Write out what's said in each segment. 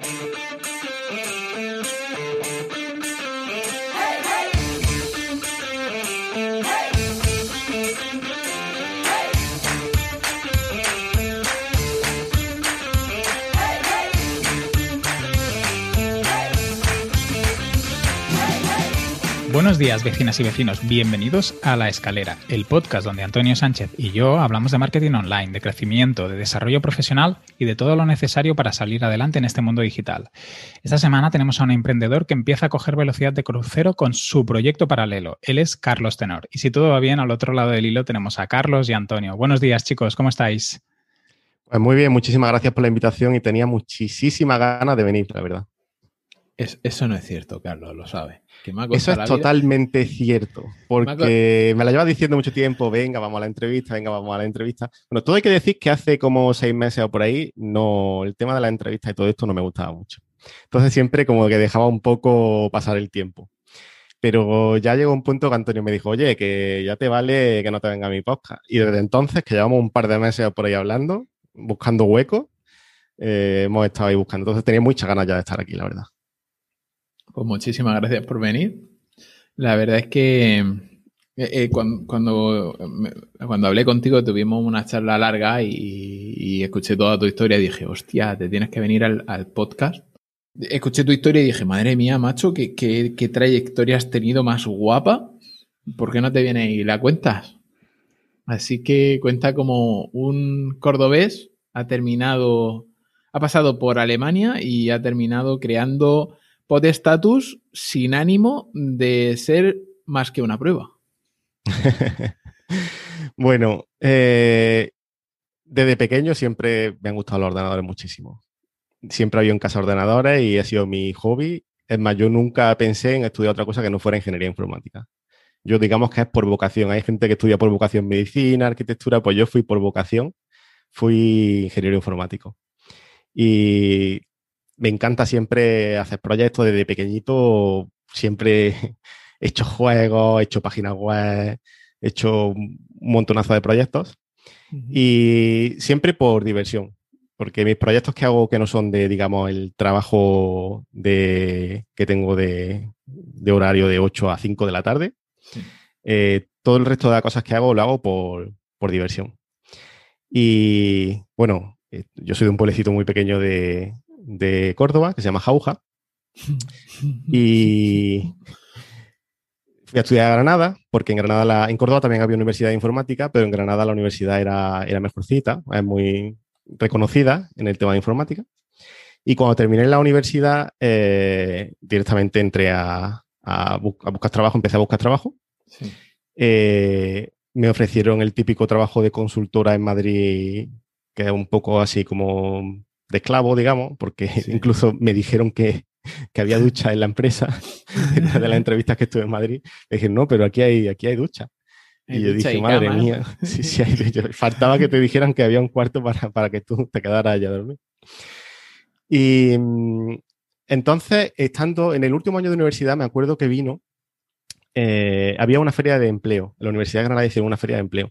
thank you. Buenos días, vecinas y vecinos. Bienvenidos a La Escalera, el podcast donde Antonio Sánchez y yo hablamos de marketing online, de crecimiento, de desarrollo profesional y de todo lo necesario para salir adelante en este mundo digital. Esta semana tenemos a un emprendedor que empieza a coger velocidad de crucero con su proyecto paralelo. Él es Carlos Tenor. Y si todo va bien, al otro lado del hilo tenemos a Carlos y Antonio. Buenos días, chicos. ¿Cómo estáis? Pues muy bien, muchísimas gracias por la invitación y tenía muchísima ganas de venir, la verdad eso no es cierto, Carlos, lo sabe. eso es totalmente cierto, porque me, la lleva diciendo mucho tiempo, venga, vamos a la entrevista, venga, vamos a la entrevista. Bueno, todo hay que decir que hace como seis meses o por ahí, no, el tema de la entrevista y todo esto no me gustaba mucho. Entonces siempre como que dejaba un poco pasar el tiempo. Pero ya llegó un punto que Antonio me dijo, oye, que ya te vale que no te venga mi podcast. Y desde entonces, que llevamos un par de meses por ahí hablando, buscando huecos, eh, hemos estado ahí buscando. Entonces tenía muchas ganas ya de estar aquí, la verdad. Pues muchísimas gracias por venir. La verdad es que eh, eh, cuando, cuando, hablé contigo tuvimos una charla larga y, escuché toda tu historia y dije, hostia, te tienes que venir al, podcast. Escuché tu historia y dije, madre mía, macho, ¿qué, qué, trayectoria has tenido más guapa. ¿Por qué no te vienes y la cuentas? Así que cuenta como un cordobés ha terminado, ha pasado por Alemania y ha terminado creando de estatus sin ánimo de ser más que una prueba. bueno, eh, desde pequeño siempre me han gustado los ordenadores muchísimo. Siempre había en casa ordenadores y ha sido mi hobby. Es más, yo nunca pensé en estudiar otra cosa que no fuera ingeniería informática. Yo digamos que es por vocación. Hay gente que estudia por vocación medicina, arquitectura, pues yo fui por vocación, fui ingeniero informático. Y me encanta siempre hacer proyectos desde pequeñito, siempre he hecho juegos, he hecho páginas web, he hecho un montonazo de proyectos y siempre por diversión, porque mis proyectos que hago que no son de, digamos, el trabajo de, que tengo de, horario de 8 a 5 de la tarde, eh, todo el resto de las cosas que hago lo hago por, por diversión. Y bueno, eh, yo soy de un pueblecito muy pequeño de, de Córdoba, que se llama Jauja. Y fui a estudiar a Granada, porque en Granada, en Córdoba también había universidad de informática, pero en Granada la universidad era, era mejorcita, es muy reconocida en el tema de informática. Y cuando terminé la universidad, eh, directamente entré a, buscar trabajo, empecé a buscar trabajo. Eh, me ofrecieron el típico trabajo de consultora en Madrid, que es un poco así como de esclavo, digamos, porque incluso me dijeron que, había ducha en la empresa, de las entrevistas que estuve en Madrid. Me dijeron, no, pero aquí hay, aquí hay ducha. y yo dije, madre mía, sí, sí, faltaba que te dijeran que había un cuarto para, que tú te quedaras allá a dormir. Y mm, entonces, estando en el último año de universidad, me acuerdo que vino, eh, había una feria de empleo. En la Universidad de Granada hicieron una feria de empleo.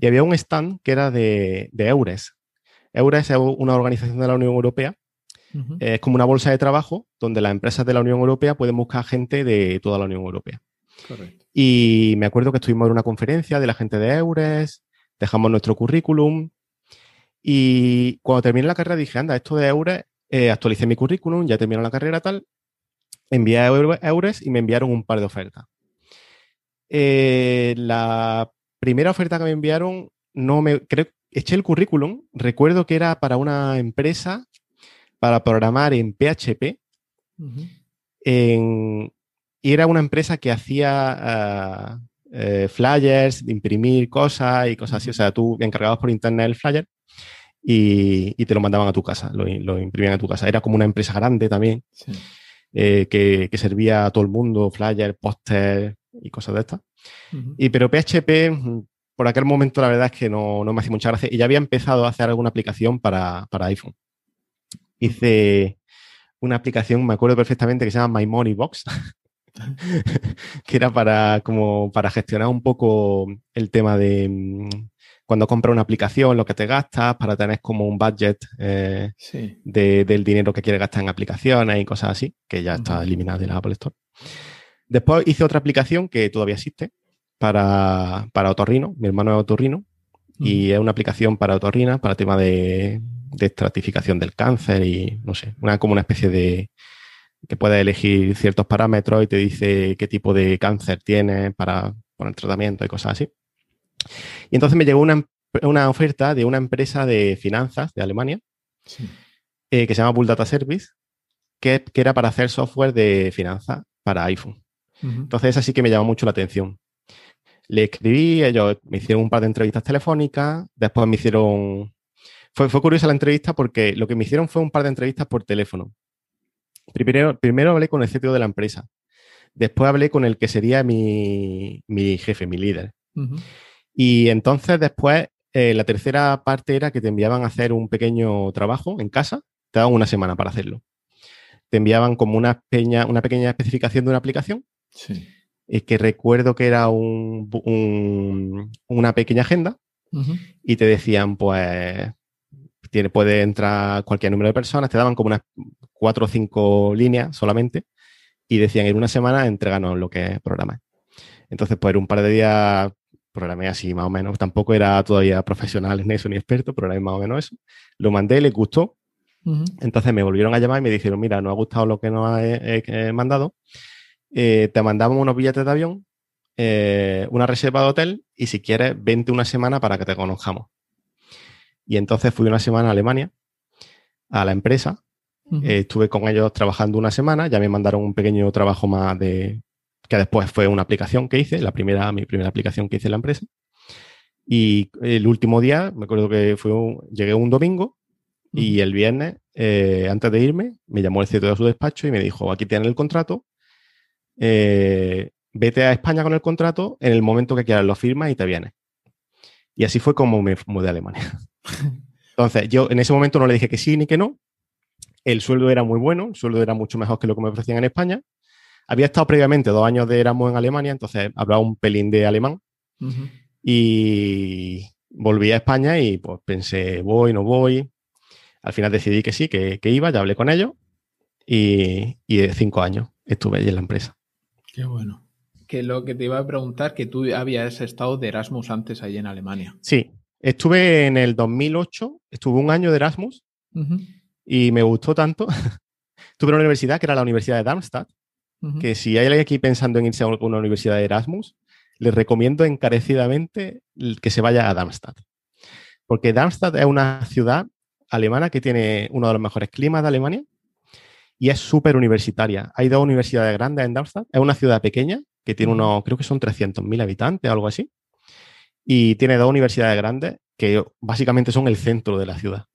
Y había un stand que era de, de Eures, EURES es una organización de la Unión Europea. Es como una bolsa de trabajo donde las empresas de la Unión Europea pueden buscar gente de toda la Unión Europea. Y me acuerdo que estuvimos en una conferencia de la gente de EURES, dejamos nuestro currículum y cuando terminé la carrera dije, anda, esto de EURES, eh, actualicé mi currículum, ya terminó la carrera tal, envié a EURES y me enviaron un par de ofertas. Eh, la primera oferta que me enviaron, no me creo, eché el currículum, recuerdo que era para una empresa para programar en PHP. y era una empresa que hacía ah, eh, flyers, imprimir cosas y cosas así. O sea, tú encargabas por internet el flyer y, te lo mandaban a tu casa, lo, imprimían a tu casa. Era como una empresa grande también, eh, que, servía a todo el mundo, flyers, póster y cosas de estas. Y pero PHP por aquel momento la verdad es que no, me hacía mucha gracia y ya había empezado a hacer alguna aplicación para, iPhone. Hice una aplicación, me acuerdo perfectamente, que se llama My Money Box, que era para, como para gestionar un poco el tema de, cuando compras una aplicación, lo que te gastas, para tener como un budget eh, del dinero que quieres gastar en aplicaciones y cosas así, que ya está eliminada de la Apple Store. Después hice otra aplicación que todavía existe para, para otorrino. Mi hermano es otorrino y es una aplicación para otorrina, para tema de, de estratificación del cáncer y no sé, una, como una especie de que puedes elegir ciertos parámetros y te dice qué tipo de cáncer tienes para poner tratamiento y cosas así. Y entonces me llegó una, una oferta de una empresa de finanzas de Alemania eh, que se llama Bull Data Service, que, que, era para hacer software de finanzas para iPhone. Entonces, esa sí que me llamó mucho la atención. Le escribí, ellos me hicieron un par de entrevistas telefónicas, después me hicieron... Fue, fue curiosa la entrevista porque lo que me hicieron fue un par de entrevistas por teléfono. Primero, primero hablé con el CTO de la empresa. Después hablé con el que sería mi, jefe, mi líder. Y entonces después, eh, la tercera parte era que te enviaban a hacer un pequeño trabajo en casa. Te daban una semana para hacerlo. Te enviaban como una pequeña, una pequeña especificación de una aplicación. Sí. Y que recuerdo que era un, una pequeña agenda. Y te decían, pues, tiene, puede entrar cualquier número de personas. Te daban como unas cuatro o cinco líneas solamente y decían en una semana entreganos lo que es programar. Entonces, pues un par de días programé así más o menos. Tampoco era todavía profesional en eso ni experto, programé más o menos eso. Lo mandé, les gustó. Entonces me volvieron a llamar y me dijeron, mira, no ha gustado lo que nos ha mandado. Eh, te mandamos unos billetes de avión, eh, una reserva de hotel y si quieres, vente una semana para que te conozcamos. Y entonces fui una semana a Alemania, a la empresa, eh, estuve con ellos trabajando una semana, ya me mandaron un pequeño trabajo más de que después fue una aplicación que hice, la primera, mi primera aplicación que hice en la empresa. Y el último día, me acuerdo que fue llegué un domingo y el viernes, eh, antes de irme, me llamó el CTO de su despacho y me dijo, aquí tienes el contrato, eh, vete a España con el contrato, en el momento que quieras lo firmas y te vienes. Y así fue como me mudé a Alemania. Entonces, yo en ese momento no le dije que sí ni que no, el sueldo era muy bueno, el sueldo era mucho mejor que lo que me ofrecían en España. Había estado previamente dos años de Erasmus en Alemania, entonces hablaba un pelín de alemán. Y volví a España y pues pensé, voy, no voy. Al final decidí que sí, que, iba, ya hablé con ellos. Y, y cinco años estuve allí en la empresa. Qué bueno. Que lo que te iba a preguntar, que tú habías estado de Erasmus antes allí en Alemania. Sí, estuve en el 2008, estuve un año de Erasmus y me gustó tanto. Tuve una universidad que era la Universidad de Darmstadt, que si hay alguien aquí pensando en irse a una universidad de Erasmus, les recomiendo encarecidamente que se vaya a Darmstadt. Porque Darmstadt es una ciudad alemana que tiene uno de los mejores climas de Alemania y es súper universitaria. Hay dos universidades grandes en Darmstadt. Es una ciudad pequeña que tiene unos, creo que son 300.000 habitantes, algo así. Y tiene dos universidades grandes que básicamente son el centro de la ciudad.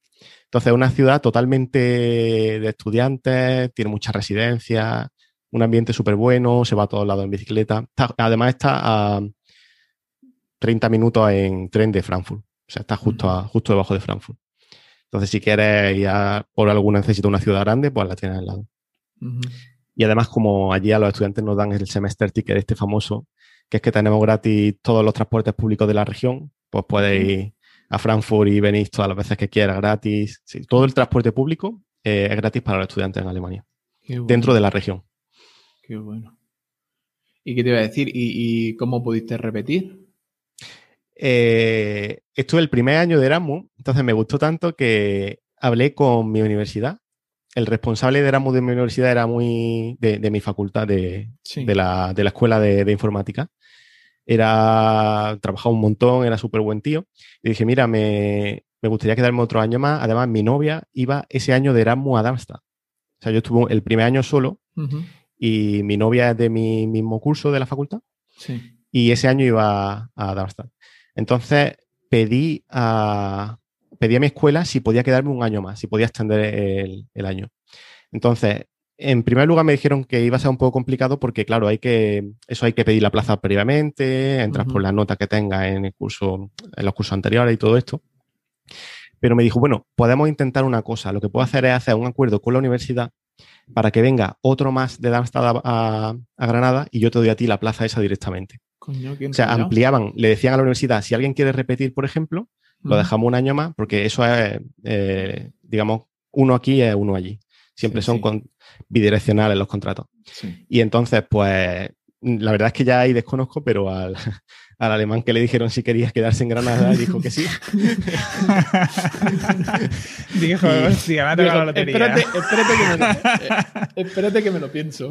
Entonces, es una ciudad totalmente de estudiantes, tiene muchas residencias, un ambiente súper bueno, se va a todos lados en bicicleta. además, está a 30 minutos en tren de Frankfurt. O sea, está justo, justo debajo de Frankfurt. Entonces, si quieres ir por alguna necesito una ciudad grande, pues la tienes al lado. Y además, como allí a los estudiantes nos dan el semester ticket este famoso, que es que tenemos gratis todos los transportes públicos de la región, pues puedes ir a Frankfurt y venís todas las veces que quieras gratis. todo el transporte público eh, es gratis para los estudiantes en Alemania, dentro de la región. Qué bueno. ¿Y qué te iba a decir? ¿Y, cómo pudiste repetir? Eh, estuve el primer año de Erasmus, entonces me gustó tanto que hablé con mi universidad. El responsable de Erasmus de mi universidad era muy de, mi facultad, de, la, escuela de informática era, trabajaba un montón, era súper buen tío. Y dije, mira, me, gustaría quedarme otro año más. Además, mi novia iba ese año de Erasmus a Darmstadt. O sea, yo estuve el primer año solo y mi novia es de mi mismo curso de la facultad. Y ese año iba a Darmstadt. Entonces, pedí a, pedí a mi escuela si podía quedarme un año más, si podía extender el, el año. Entonces, en primer lugar me dijeron que iba a ser un poco complicado porque, claro, hay que, eso hay que pedir la plaza previamente, entras por la nota que tenga en el curso, en los cursos anteriores y todo esto. Pero me dijo, bueno, podemos intentar una cosa. Lo que puedo hacer es hacer un acuerdo con la universidad para que venga otro más de Darmstadt a, Granada y yo te doy a ti la plaza esa directamente. O sea, ampliaban, le decían a la universidad, si alguien quiere repetir, por ejemplo, lo dejamos un año más, porque eso es, eh, digamos, uno aquí es uno allí. Siempre son bidireccionales los contratos. Y entonces, pues, la verdad es que ya ahí desconozco, pero al, al alemán que le dijeron si quería quedarse en Granada, dijo que sí. dijo, sí, la lotería. Espérate, espérate, que me lo, eh, espérate que me lo pienso.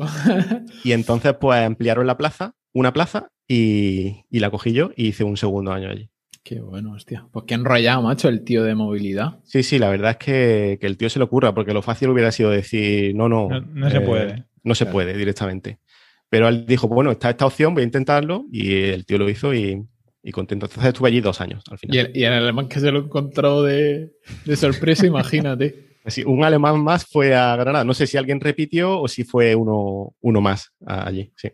y entonces, pues, ampliaron la plaza, una plaza, y, y la cogí yo y hice un segundo año allí. Qué bueno, hostia. Pues qué enrollado, macho, el tío de movilidad. Sí, sí, la verdad es que, que el tío se le ocurra, porque lo fácil hubiera sido decir, no, no. No, se eh, puede. No se puede directamente. Pero él dijo, bueno, está esta opción, voy a intentarlo, y el tío lo hizo y, contento. Entonces estuve allí dos años al final. Y el, y el alemán que se lo encontró de, de sorpresa, imagínate. Sí, un alemán más fue a Granada. No sé si alguien repitió o si fue uno, uno más allí, sí.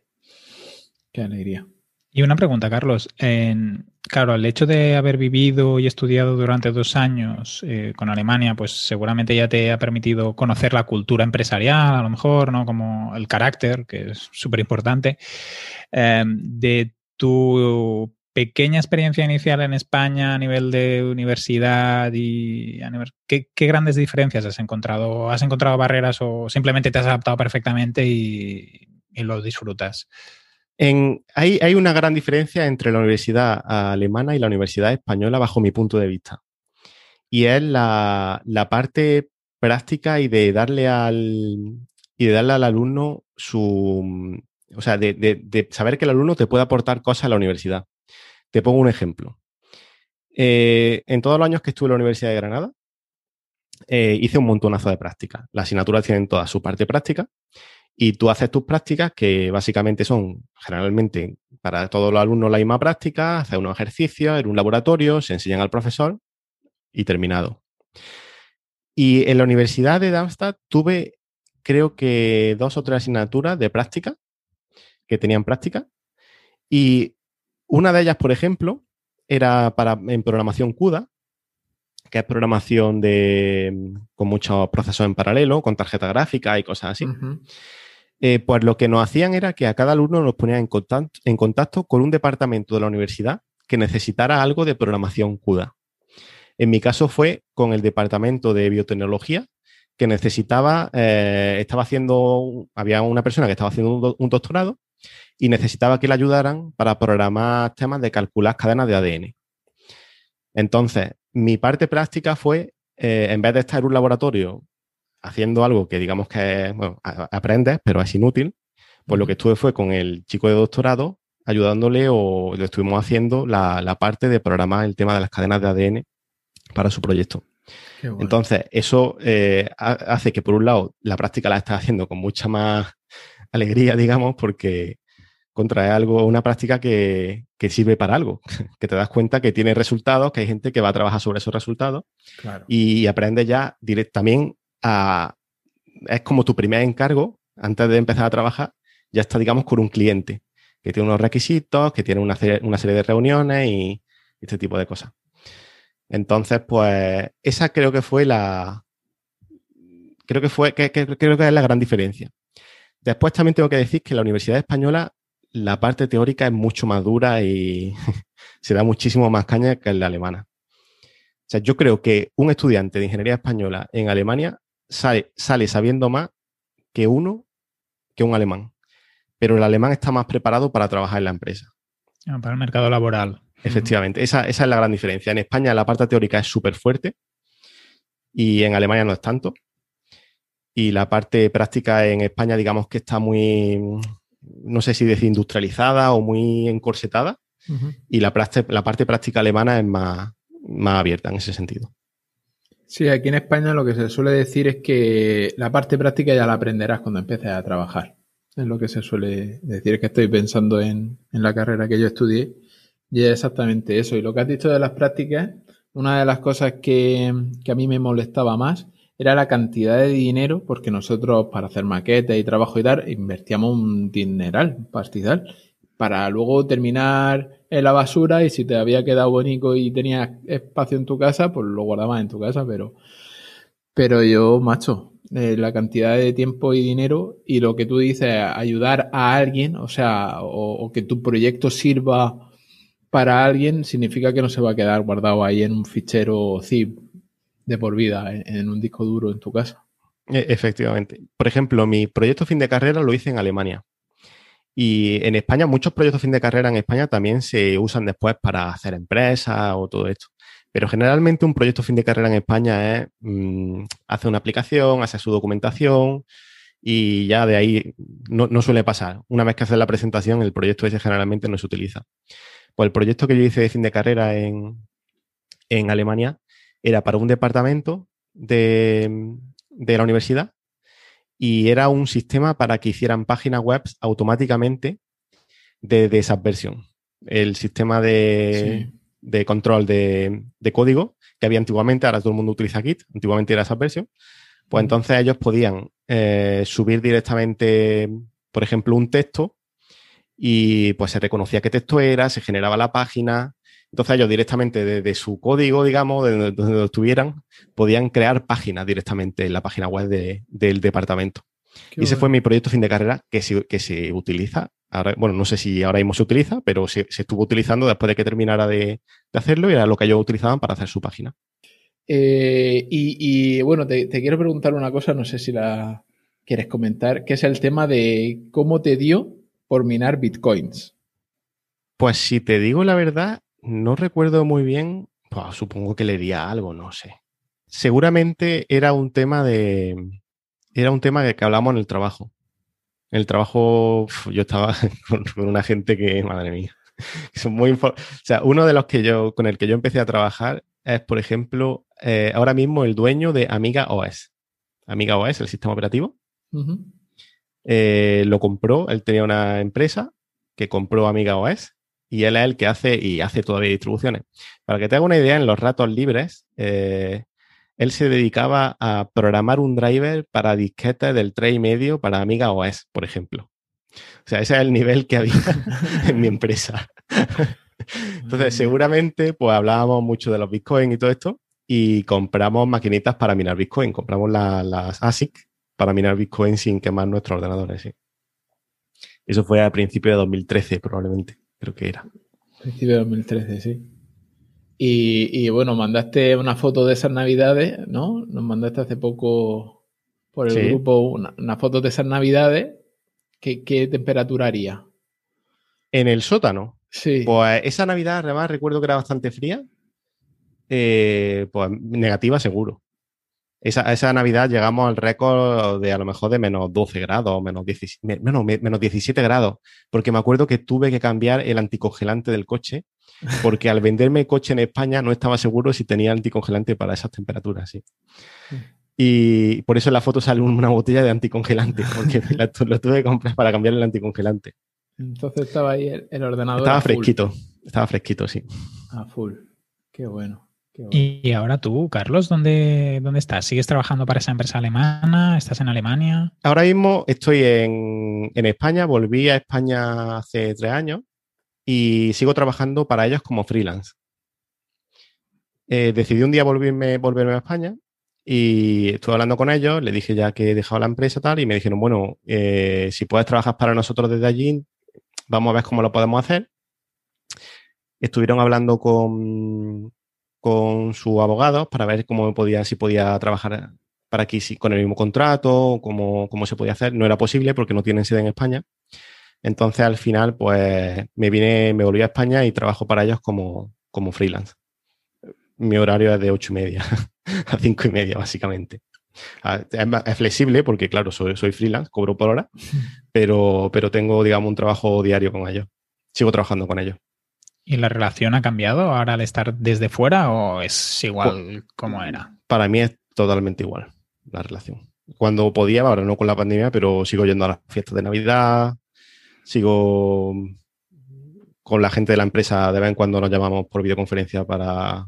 Qué alegría. Y una pregunta, Carlos. En, claro, el hecho de haber vivido y estudiado durante dos años eh, con Alemania, pues seguramente ya te ha permitido conocer la cultura empresarial, a lo mejor, ¿no? Como el carácter, que es súper importante. Em, de tu pequeña experiencia inicial en España a nivel de universidad y a nivel, ¿qué, grandes diferencias has encontrado? ¿Has encontrado barreras o simplemente te has adaptado perfectamente y lo disfrutas? Hay, una gran diferencia entre la universidad alemana y la universidad española bajo mi punto de vista. Y es la, parte práctica y de darle al, y de darle al alumno su... O sea, de, saber que el alumno te puede aportar cosas a la universidad. Te pongo un ejemplo. Eh, en todos los años que estuve en la Universidad de Granada, eh, hice un montonazo de prácticas. Las asignaturas tienen toda su parte práctica y tú haces tus prácticas que básicamente son generalmente para todos los alumnos la misma práctica, hacer unos ejercicios en un laboratorio, se enseñan al profesor y terminado. Y en la Universidad de Darmstadt tuve creo que dos o tres asignaturas de práctica que tenían práctica y una de ellas, por ejemplo, era para en programación CUDA, que es programación de, con muchos procesos en paralelo, con tarjeta gráfica y cosas así. Eh, pues lo que nos hacían era que a cada alumno nos ponían en contacto, con un departamento de la universidad que necesitara algo de programación CUDA. En mi caso fue con el departamento de biotecnología que necesitaba, eh, estaba haciendo, había una persona que estaba haciendo un, doctorado y necesitaba que le ayudaran para programar temas de calcular cadenas de ADN. Entonces, mi parte práctica fue, eh, en vez de estar en un laboratorio haciendo algo que digamos que bueno, aprendes, pero es inútil, pues lo que estuve fue con el chico de doctorado ayudándole o lo estuvimos haciendo la, parte de programar el tema de las cadenas de ADN para su proyecto. Entonces, eso eh, hace que, por un lado, la práctica la estás haciendo con mucha más alegría, digamos, porque contrae algo, una práctica que, sirve para algo, que te das cuenta que tiene resultados, que hay gente que va a trabajar sobre esos resultados y aprendes ya es como tu primer encargo, antes de empezar a trabajar, ya está, digamos, con un cliente que tiene unos requisitos, que tiene una serie, una serie de reuniones y este tipo de cosas. Entonces, pues, esa creo que fue la. Creo que fue, que, creo que es la gran diferencia. Después también tengo que decir que la Universidad Española, la parte teórica es mucho más dura y se da muchísimo más caña que en la alemana. O sea, yo creo que un estudiante de ingeniería española en Alemania sale, sabiendo más que uno, que un alemán. Pero el alemán está más preparado para trabajar en la empresa. Ah, para el mercado laboral. Efectivamente, esa, es la gran diferencia. En España la parte teórica es súper fuerte y en Alemania no es tanto. Y la parte práctica en España, digamos que está muy, no sé si decir industrializada o muy encorsetada. Y la, la parte práctica alemana es más, más abierta en ese sentido. Sí, aquí en España lo que se suele decir es que la parte práctica ya la aprenderás cuando empieces a trabajar. Es lo que se suele decir, que estoy pensando en, la carrera que yo estudié y es exactamente eso. Y lo que has dicho de las prácticas, una de las cosas que, que a mí me molestaba más era la cantidad de dinero, porque nosotros para hacer maquetas y trabajo y tal, invertíamos un dineral, un pastizal, para luego terminar en la basura y si te había quedado bonito y tenías espacio en tu casa, pues lo guardabas en tu casa, pero, pero yo, macho, la cantidad de tiempo y dinero y lo que tú dices, ayudar a alguien, o sea, o, que tu proyecto sirva para alguien, significa que no se va a quedar guardado ahí en un fichero zip de por vida, en, un disco duro en tu casa. E, efectivamente. Por ejemplo, mi proyecto fin de carrera lo hice en Alemania. Y en España, muchos proyectos fin de carrera en España también se usan después para hacer empresas o todo esto. Pero generalmente un proyecto fin de carrera en España es mm, hace una aplicación, hace su documentación y ya de ahí no, suele pasar. Una vez que haces la presentación, el proyecto ese generalmente no se utiliza. Pues el proyecto que yo hice de fin de carrera en, Alemania era para un departamento de, de la universidad y era un sistema para que hicieran páginas web automáticamente de, de versión. El sistema de, de control de, código que había antiguamente, ahora todo el mundo utiliza Git, antiguamente era esa versión, pues entonces ellos podían eh, subir directamente, por ejemplo, un texto y pues se reconocía qué texto era, se generaba la página, entonces ellos directamente desde su código, digamos, de donde lo estuvieran, podían crear páginas directamente en la página web del departamento. y ese fue mi proyecto fin de carrera que que se utiliza bueno, no sé si ahora mismo se utiliza, pero se, estuvo utilizando después de que terminara de, hacerlo y era lo que ellos utilizaban para hacer su página. Eh, y, bueno, te, quiero preguntar una cosa, no sé si la quieres comentar, que es el tema de cómo te dio por minar bitcoins. Pues si te digo la verdad, no recuerdo muy bien, pues, supongo que le di algo, no sé. Seguramente era un tema de. Era un tema de que hablamos en el trabajo el trabajo, yo estaba con, una gente que, madre mía, son muy... O sea, uno de los que yo, con el que yo empecé a trabajar es, por ejemplo, eh, ahora mismo el dueño de Amiga OS. Amiga OS, el sistema operativo. Eh, lo compró, él tenía una empresa que compró Amiga OS y él es el que hace y hace todavía distribuciones. Para que te haga una idea, en los ratos libres, eh, él se dedicaba a programar un driver para disquetes del 3 y medio para Amiga OS, por ejemplo. O sea, ese es el nivel que había en mi empresa. Entonces, seguramente, pues hablábamos mucho de los Bitcoin y todo esto, y compramos maquinitas para minar Bitcoin. Compramos las ASIC para minar Bitcoin sin quemar nuestros ordenadores. ¿sí? Eso fue a principios de 2013, probablemente, creo que era. Principio de 2013, sí. Y, bueno, mandaste una foto de esas navidades, ¿no? Nos mandaste hace poco por el grupo una, foto de esas navidades. ¿Qué, temperatura haría? En el sótano. Sí. Pues esa Navidad, además, recuerdo que era bastante fría. Eh, pues negativa, seguro. Esa, esa, Navidad llegamos al récord de a lo mejor de menos 12 grados, menos, 17, menos, menos 17 grados, porque me acuerdo que tuve que cambiar el anticongelante del coche porque al venderme coche en España no estaba seguro si tenía anticongelante para esas temperaturas. ¿sí? Y por eso en la foto sale una botella de anticongelante, porque lo tuve que comprar para cambiar el anticongelante. Entonces estaba ahí el, ordenador. Estaba fresquito, estaba fresquito, sí. A full. Qué bueno. Y ahora tú, Carlos, ¿dónde, ¿dónde estás? ¿Sigues trabajando para esa empresa alemana? ¿Estás en Alemania? Ahora mismo estoy en, en España, volví a España hace tres años y sigo trabajando para ellos como freelance. Eh, decidí un día volverme, volverme a España y estuve hablando con ellos, le dije ya que he dejado la empresa tal y me dijeron, bueno, eh, si puedes trabajar para nosotros desde allí, vamos a ver cómo lo podemos hacer. Estuvieron hablando con, con sus abogados para ver cómo podía, si podía trabajar para aquí con el mismo contrato, cómo, cómo se podía hacer. No era posible porque no tienen sede en España. Entonces, al final, pues me vine, me volví a España y trabajo para ellos como, como freelance. Mi horario es de ocho y media a cinco y media, básicamente. Ah, es, flexible porque, claro, soy, soy freelance, cobro por hora, pero, pero tengo, digamos, un trabajo diario con ellos. Sigo trabajando con ellos. ¿Y la relación ha cambiado ahora al estar desde fuera o es igual pues, como era? Para mí es totalmente igual la relación. Cuando podía, ahora no con la pandemia, pero sigo yendo a las fiestas de Navidad, sigo con la gente de la empresa, de vez en cuando nos llamamos por videoconferencia para,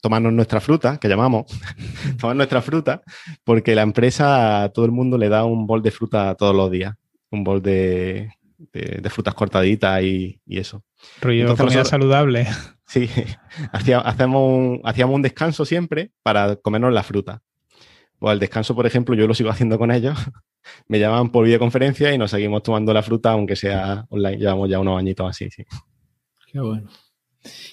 tomarnos nuestra fruta, que llamamos, tomar nuestra fruta, porque la empresa, todo el mundo le da un bol de fruta todos los días, un bol de, frutas cortaditas y, eso. Rollo comida saludable. Sí, hacíamos un, hacíamos un descanso siempre para comernos la fruta. pues al descanso, por ejemplo, yo lo sigo haciendo con ellos. Me llaman por videoconferencia y nos seguimos tomando la fruta, aunque sea online. Llevamos ya unos añitos así, sí. Qué bueno.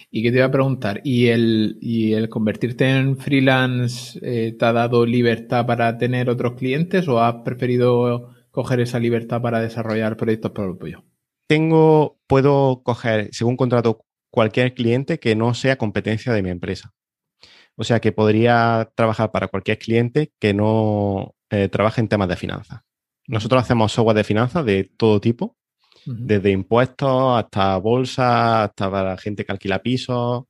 ¿Y qué te iba a preguntar? ¿Y el, y el convertirte en freelance eh, te ha dado libertad para tener otros clientes o has preferido coger esa libertad para desarrollar proyectos propios? Tengo, puedo coger, según contrato, cualquier cliente que no sea competencia de mi empresa. O sea que podría trabajar para cualquier cliente que no eh, trabaje en temas de finanzas. Nosotros hacemos software de finanzas de todo tipo, desde impuestos hasta bolsa, hasta para gente que alquila pisos,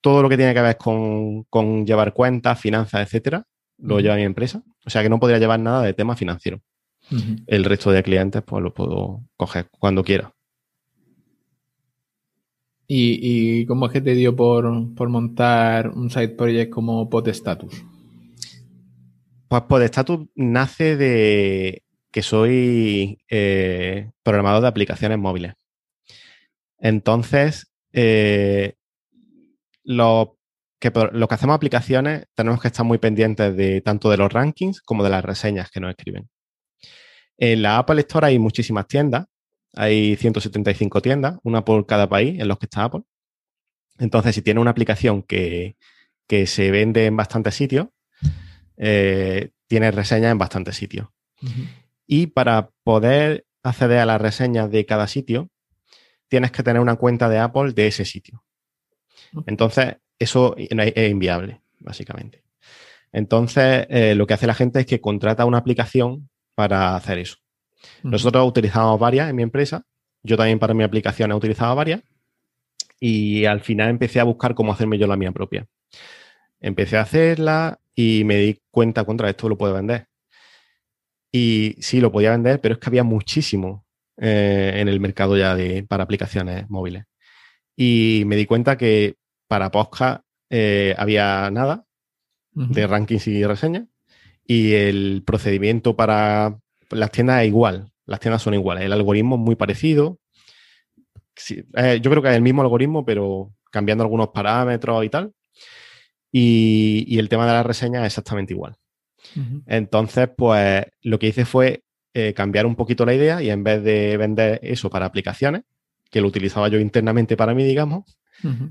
todo lo que tiene que ver con, llevar cuentas, finanzas, etcétera, lo lleva mi empresa. O sea que no podría llevar nada de tema financiero. El resto de clientes, pues lo puedo coger cuando quiera. ¿Y, cómo es que te dio por, montar un side project como Podstatus? Pues Podstatus nace de que soy eh, programador de aplicaciones móviles. Entonces, eh, lo, que, lo que hacemos aplicaciones tenemos que estar muy pendientes de tanto de los rankings como de las reseñas que nos escriben. En la Apple Store hay muchísimas tiendas hay 175 tiendas, una por cada país en los que está Apple. Entonces, si tiene una aplicación que, se vende en bastantes sitios, eh, tiene reseñas en bastantes sitios. Y para poder acceder a las reseñas de cada sitio, tienes que tener una cuenta de Apple de ese sitio. Entonces, eso es inviable, básicamente. Entonces, eh, lo que hace la gente es que contrata una aplicación para hacer eso. Nosotros utilizamos varias en mi empresa. Yo también para mi aplicación he utilizado varias. Y al final empecé a buscar cómo hacerme yo la mía propia. Empecé a hacerla y me di cuenta contra esto lo puedo vender. Y sí, lo podía vender, pero es que había muchísimo eh, en el mercado ya de, para aplicaciones móviles. Y me di cuenta que para podcast eh, había nada de rankings y reseñas. Y el procedimiento para las tiendas es igual, las tiendas son iguales, el algoritmo es muy parecido. Eh, yo creo que es el mismo algoritmo, pero cambiando algunos parámetros y tal. Y, el tema de las reseñas es exactamente igual. Entonces, pues lo que hice fue eh, cambiar un poquito la idea y en vez de vender eso para aplicaciones, que lo utilizaba yo internamente para mí, digamos,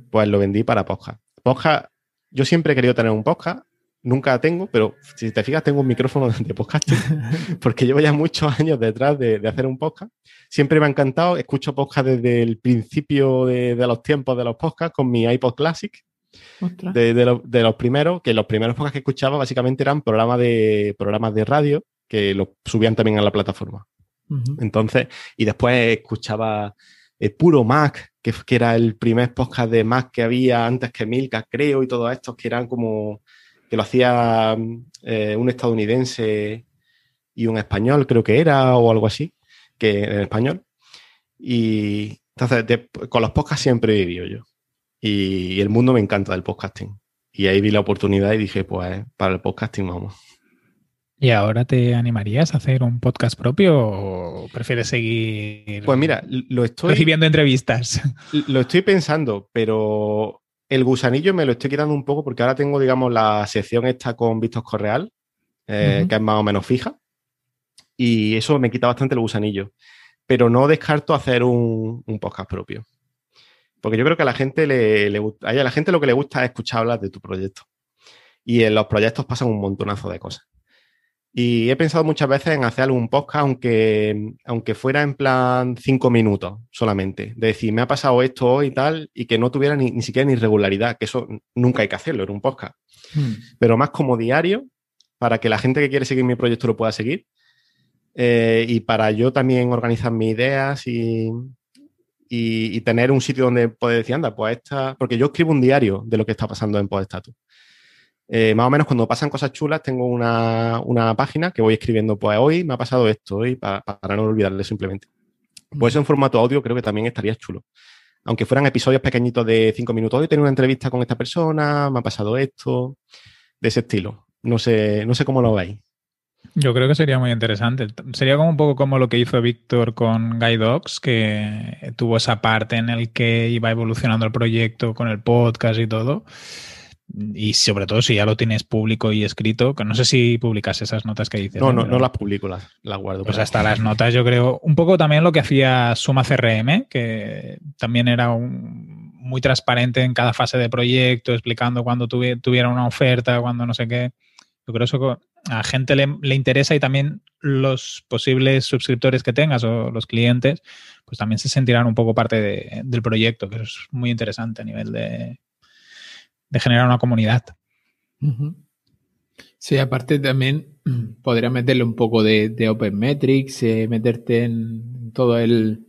pues lo vendí para podcast. Podcast, yo siempre he querido tener un podcast nunca tengo, pero si te fijas, tengo un micrófono de podcast porque llevo ya muchos años detrás de, hacer un podcast. Siempre me ha encantado, escucho podcast desde el principio de, los tiempos de los podcasts con mi iPod Classic. De, los primeros, que los primeros podcasts que escuchaba básicamente eran programas de, programas de radio que los subían también a la plataforma. Entonces, y después escuchaba eh, Puro Mac, que, que, era el primer podcast de Mac que había antes que Milka, creo, y todos estos que eran como que lo hacía eh, un estadounidense y un español, creo que era, o algo así, que en español. Y entonces, con los podcasts siempre he vivido yo. Y, el mundo me encanta del podcasting. Y ahí vi la oportunidad y dije, pues para el podcasting vamos. ¿Y ahora te animarías a hacer un podcast propio o prefieres seguir pues mira, lo estoy, recibiendo entrevistas? Lo estoy pensando, pero el gusanillo me lo estoy quitando un poco porque ahora tengo, digamos, la sección esta con Vistos Correal, eh, que es más o menos fija. Y eso me quita bastante el gusanillo. Pero no descarto hacer un, podcast propio. Porque yo creo que a la gente le, le, a la gente lo que le gusta es escuchar hablar de tu proyecto. Y en los proyectos pasan un montonazo de cosas. Y he pensado muchas veces en hacer algún podcast, aunque, aunque fuera en plan cinco minutos solamente. De decir, me ha pasado esto hoy y tal, y que no tuviera ni, siquiera ni regularidad, que eso nunca hay que hacerlo en un podcast. Hmm. Pero más como diario, para que la gente que quiere seguir mi proyecto lo pueda seguir. Eh, y para yo también organizar mis ideas y, y, tener un sitio donde poder decir, anda, pues esta. Porque yo escribo un diario de lo que está pasando en Podestatus. Eh, más o menos cuando pasan cosas chulas, tengo una, página que voy escribiendo, pues hoy me ha pasado esto, hoy para, no olvidarle simplemente. Pues eso en formato audio creo que también estaría chulo. Aunque fueran episodios pequeñitos de cinco minutos, hoy tengo una entrevista con esta persona, me ha pasado esto, de ese estilo. No sé, no sé cómo lo veis. Yo creo que sería muy interesante. Sería como un poco como lo que hizo Víctor con Guy Dogs, que tuvo esa parte en el que iba evolucionando el proyecto con el podcast y todo Y sobre todo si ya lo tienes público y escrito, que no sé si publicas esas notas que dices. No, no, no las publico, las, las guardo. Pues hasta las notas, yo creo, un poco también lo que hacía Suma CRM, que también era un, muy transparente en cada fase de proyecto, explicando cuando tuviera una oferta, cuando no sé qué. Yo creo que eso a gente le, le, interesa y también los posibles suscriptores que tengas o los clientes, pues también se sentirán un poco parte de, del proyecto, que es muy interesante a nivel de, de generar una comunidad. Sí, aparte también podría meterle un poco de, de Open Metrics, eh, meterte en todo el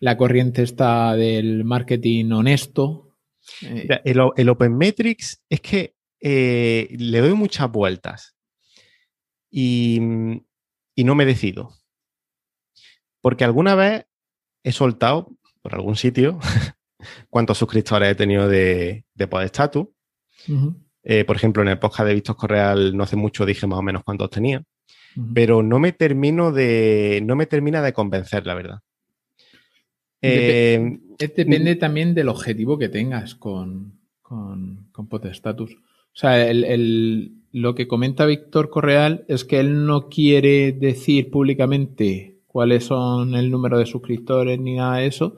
la corriente está del marketing honesto. Eh, el, el, Open Metrics es que eh, le doy muchas vueltas y, y no me decido. Porque alguna vez he soltado por algún sitio cuántos suscriptores he tenido de, de Podestatus. Eh, por ejemplo, en el podcast de Vistos Correal no hace mucho dije más o menos cuántos tenía, pero no me termino de, no me termina de convencer, la verdad. Eh, depende también del objetivo que tengas con, con, con Potestatus. O sea, el, lo que comenta Víctor Correal es que él no quiere decir públicamente cuáles son el número de suscriptores ni nada de eso,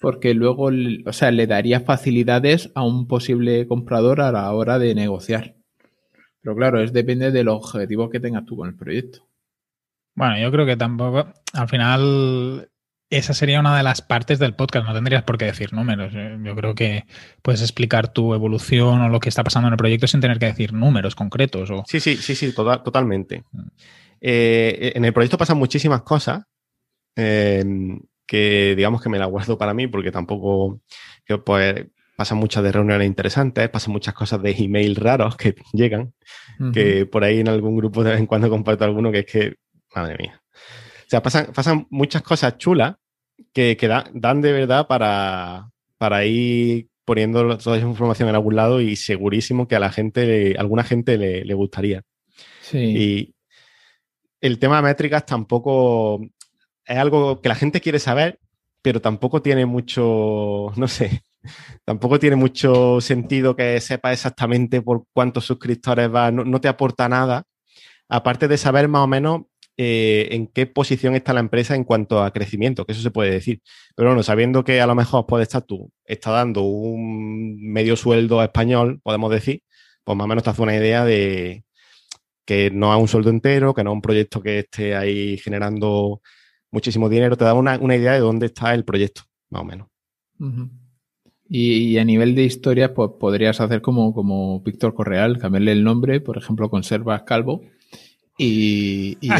porque luego, o sea, le daría facilidades a un posible comprador a la hora de negociar. Pero claro, es depende del objetivo que tengas tú con el proyecto. Bueno, yo creo que tampoco, al final, esa sería una de las partes del podcast, no tendrías por qué decir números. Yo creo que puedes explicar tu evolución o lo que está pasando en el proyecto sin tener que decir números concretos. O... Sí, sí, sí, sí, totalmente. Mm. Eh, en el proyecto pasan muchísimas cosas. Eh, que digamos que me la guardo para mí porque tampoco, pues pasan muchas de reuniones interesantes, pasan muchas cosas de email raros que llegan, que por ahí en algún grupo de vez en cuando comparto alguno que es que, madre mía. O sea, pasan, pasan muchas cosas chulas que, que dan de verdad para, para ir poniendo toda esa información en algún lado y segurísimo que a la gente, alguna gente le, le gustaría. Sí. Y el tema de métricas tampoco es algo que la gente quiere saber, pero tampoco tiene mucho, no sé, tampoco tiene mucho sentido que sepa exactamente por cuántos suscriptores va, no, te aporta nada, aparte de saber más o menos eh, en qué posición está la empresa en cuanto a crecimiento, que eso se puede decir. Pero bueno, sabiendo que a lo mejor puede estar tú, está dando un medio sueldo español, podemos decir, pues más o menos te hace una idea de que no es un sueldo entero, que no es un proyecto que esté ahí generando muchísimo dinero, te da una, idea de dónde está el proyecto, más o menos. y, a nivel de historias, pues podrías hacer como, como Víctor Correal, cambiarle el nombre, por ejemplo, Conservas Calvo, y, y,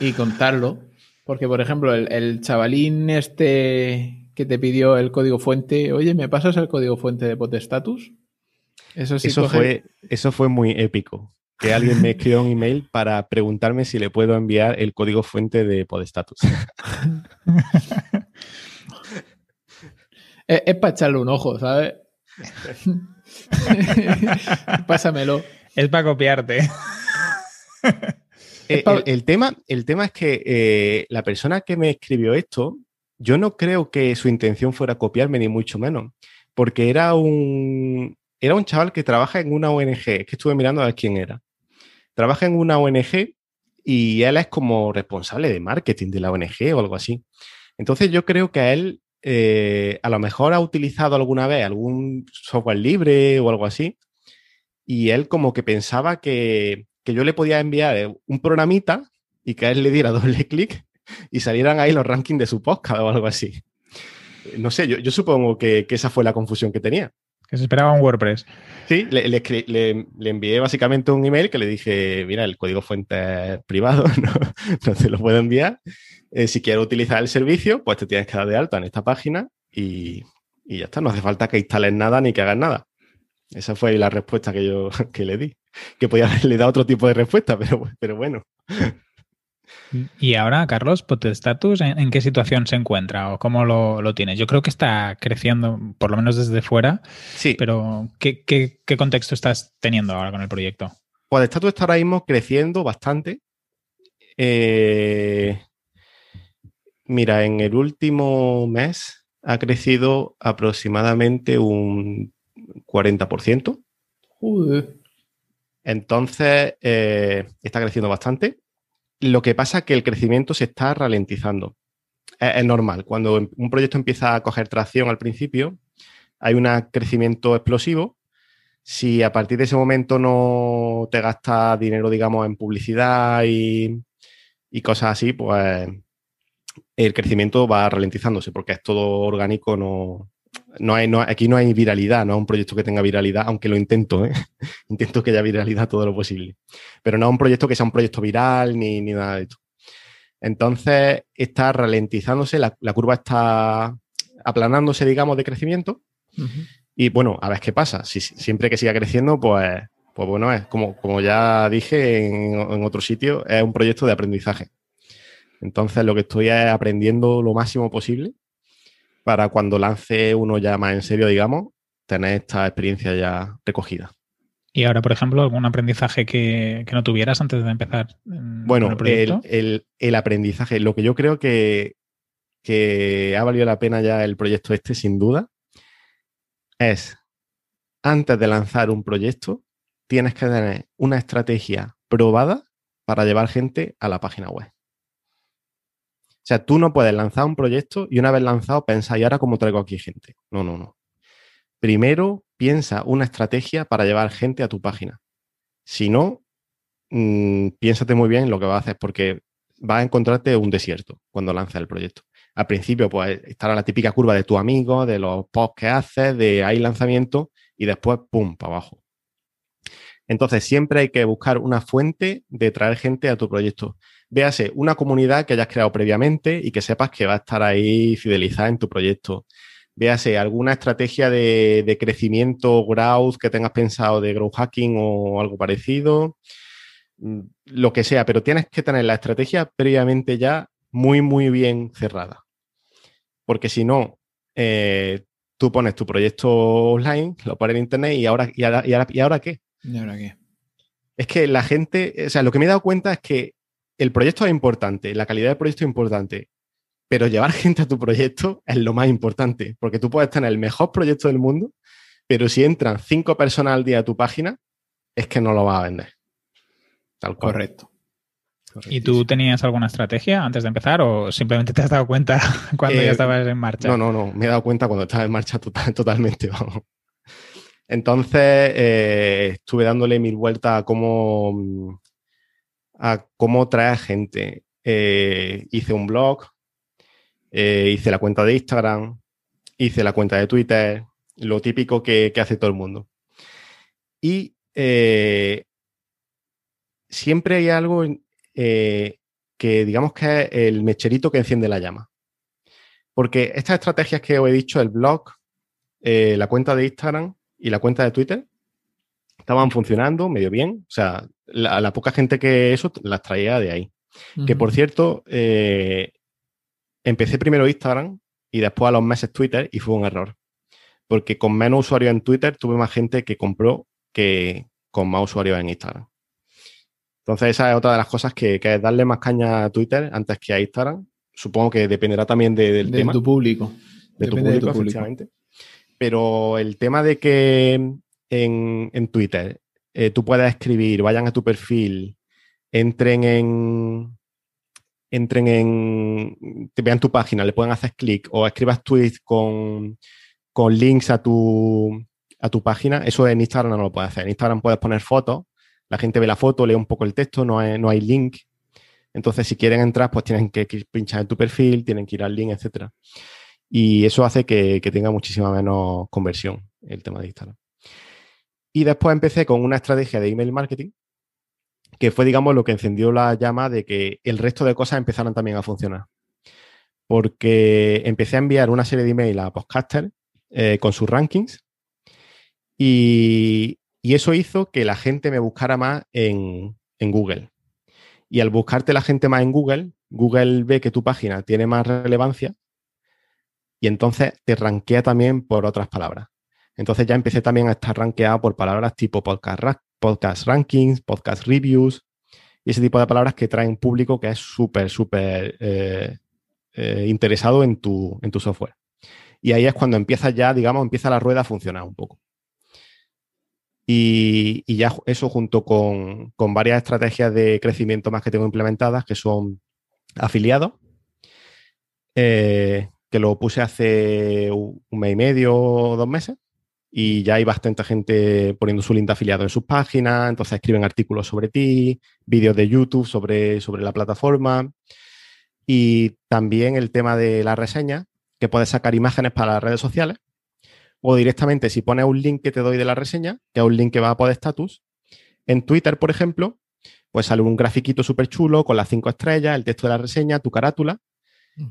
y, contarlo. Porque, por ejemplo, el, chavalín este que te pidió el código fuente, oye, ¿me pasas el código fuente de Potestatus? Eso sí eso, fue, eso fue muy épico que alguien me escribió un email para preguntarme si le puedo enviar el código fuente de Podestatus. es, para echarle un ojo, ¿sabes? Pásamelo. Es para copiarte. Eh, el, tema, el tema es que eh, la persona que me escribió esto, yo no creo que su intención fuera copiarme, ni mucho menos, porque era un, era un chaval que trabaja en una ONG, es que estuve mirando a ver quién era trabaja en una ONG y él es como responsable de marketing de la ONG o algo así. Entonces yo creo que a él eh, a lo mejor ha utilizado alguna vez algún software libre o algo así y él como que pensaba que, yo le podía enviar un programita y que a él le diera doble clic y salieran ahí los rankings de su podcast o algo así. No sé, yo, supongo que esa fue la confusión que tenía. Se esperaba un WordPress. Sí, le, le, envié básicamente un email que le dije, mira, el código fuente es privado, no, te lo puedo enviar. Eh, si quieres utilizar el servicio, pues te tienes que dar de alta en esta página y, ya está. No hace falta que instales nada ni que hagas nada. Esa fue la respuesta que yo que le di. Que podía haberle dado otro tipo de respuesta, pero, pero bueno. Y ahora, Carlos, Potestatus, ¿en, ¿en qué situación se encuentra o cómo lo, lo tienes? Yo creo que está creciendo, por lo menos desde fuera. Sí. Pero, ¿qué, qué, contexto estás teniendo ahora con el proyecto? Potestatus está ahora mismo creciendo bastante. Eh, mira, en el último mes ha crecido aproximadamente un 40%. Entonces, eh, está creciendo bastante. Lo que pasa es que el crecimiento se está ralentizando. Es, normal. Cuando un proyecto empieza a coger tracción al principio, hay un crecimiento explosivo. Si a partir de ese momento no te gastas dinero, digamos, en publicidad y, y cosas así, pues el crecimiento va ralentizándose porque es todo orgánico, no, no hay, no, aquí no hay viralidad, no es un proyecto que tenga viralidad, aunque lo intento, ¿eh? intento que haya viralidad todo lo posible. Pero no es un proyecto que sea un proyecto viral ni, ni nada de esto. Entonces está ralentizándose, la, curva está aplanándose, digamos, de crecimiento. Y bueno, a ver qué pasa. Si, siempre que siga creciendo, pues, pues bueno, es como, como ya dije en, en otro sitio, es un proyecto de aprendizaje. Entonces lo que estoy es aprendiendo lo máximo posible para cuando lance uno ya más en serio, digamos, tener esta experiencia ya recogida. Y ahora, por ejemplo, algún aprendizaje que, no tuvieras antes de empezar. Bueno, el, el, aprendizaje, lo que yo creo que, que ha valido la pena ya el proyecto este, sin duda, es antes de lanzar un proyecto, tienes que tener una estrategia probada para llevar gente a la página web. O sea, tú no puedes lanzar un proyecto y una vez lanzado pensar, ¿y ahora cómo traigo aquí gente? No, no, no. Primero piensa una estrategia para llevar gente a tu página. Si no, mmm, piénsate muy bien lo que vas a hacer porque vas a encontrarte un desierto cuando lances el proyecto. Al principio, pues estará la típica curva de tu amigo, de los posts que haces, de hay lanzamiento y después, ¡pum!, para abajo. Entonces, siempre hay que buscar una fuente de traer gente a tu proyecto véase una comunidad que hayas creado previamente y que sepas que va a estar ahí fidelizada en tu proyecto. Véase alguna estrategia de, crecimiento, growth que tengas pensado de growth hacking o algo parecido, mm, lo que sea, pero tienes que tener la estrategia previamente ya muy, muy bien cerrada. Porque si no, eh, tú pones tu proyecto online, lo pones en internet y ahora, y ahora, y ahora, qué? ¿Y ahora qué? Es que la gente, o sea, lo que me he dado cuenta es que el proyecto es importante, la calidad del proyecto es importante, pero llevar gente a tu proyecto es lo más importante, porque tú puedes tener el mejor proyecto del mundo, pero si entran cinco personas al día a tu página, es que no lo vas a vender. Tal Correcto. ¿Y tú tenías alguna estrategia antes de empezar o simplemente te has dado cuenta cuando ya eh, estabas en marcha? No, no, no, me he dado cuenta cuando estaba en marcha totalmente, vamos. Entonces, eh, estuve dándole mil vueltas a cómo, a cómo traer gente. Eh, hice un blog, eh, hice la cuenta de Instagram, hice la cuenta de Twitter, lo típico que, hace todo el mundo. Y siempre hay algo que digamos que es el mecherito que enciende la llama. Porque estas estrategias que os he dicho, el blog, la cuenta de Instagram y la cuenta de Twitter, estaban funcionando medio bien. O sea, la, la poca gente que eso las traía de ahí. Que por cierto, eh, empecé primero Instagram y después a los meses Twitter y fue un error. Porque con menos usuarios en Twitter tuve más gente que compró que con más usuarios en Instagram. Entonces, esa es otra de las cosas que, que es darle más caña a Twitter antes que a Instagram. Supongo que dependerá también del de tema. Tu público. De tu público, efectivamente. Pero el tema de que en, Twitter, eh, tú puedes escribir, vayan a tu perfil, entren en, entren en, te vean tu página, le pueden hacer clic o escribas tweets con, con links a tu, a tu página, eso en Instagram no lo puedes hacer. En Instagram puedes poner fotos, la gente ve la foto, lee un poco el texto, no hay, no hay link. Entonces, si quieren entrar, pues tienen que pinchar en tu perfil, tienen que ir al link, etc. Y eso hace que, tenga muchísima menos conversión el tema de Instagram. Y después empecé con una estrategia de email marketing, que fue, digamos, lo que encendió la llama de que el resto de cosas empezaran también a funcionar. Porque empecé a enviar una serie de email a podcasters eh, con sus rankings y, eso hizo que la gente me buscara más en, en Google. Y al buscarte la gente más en Google, Google ve que tu página tiene más relevancia y entonces te rankea también por otras palabras. Entonces ya empecé también a estar rankeado por palabras tipo podcast, podcast rankings, podcast reviews y ese tipo de palabras que traen público que es súper, súper eh, eh, interesado en tu, en tu software. Y ahí es cuando empieza ya, digamos, empieza la rueda a funcionar un poco. Y, ya eso junto con, varias estrategias de crecimiento más que tengo implementadas, que son afiliados, eh, que lo puse hace un mes y medio o dos meses, y ya hay bastante gente poniendo su link de afiliado en sus páginas, entonces escriben artículos sobre ti, vídeos de YouTube sobre, sobre la plataforma, y también el tema de la reseña, que puedes sacar imágenes para las redes sociales o directamente si pones un link que te doy de la reseña, que es un link que va a poder status, en Twitter, por ejemplo, pues sale un grafiquito súper chulo con las cinco estrellas, el texto de la reseña, tu carátula.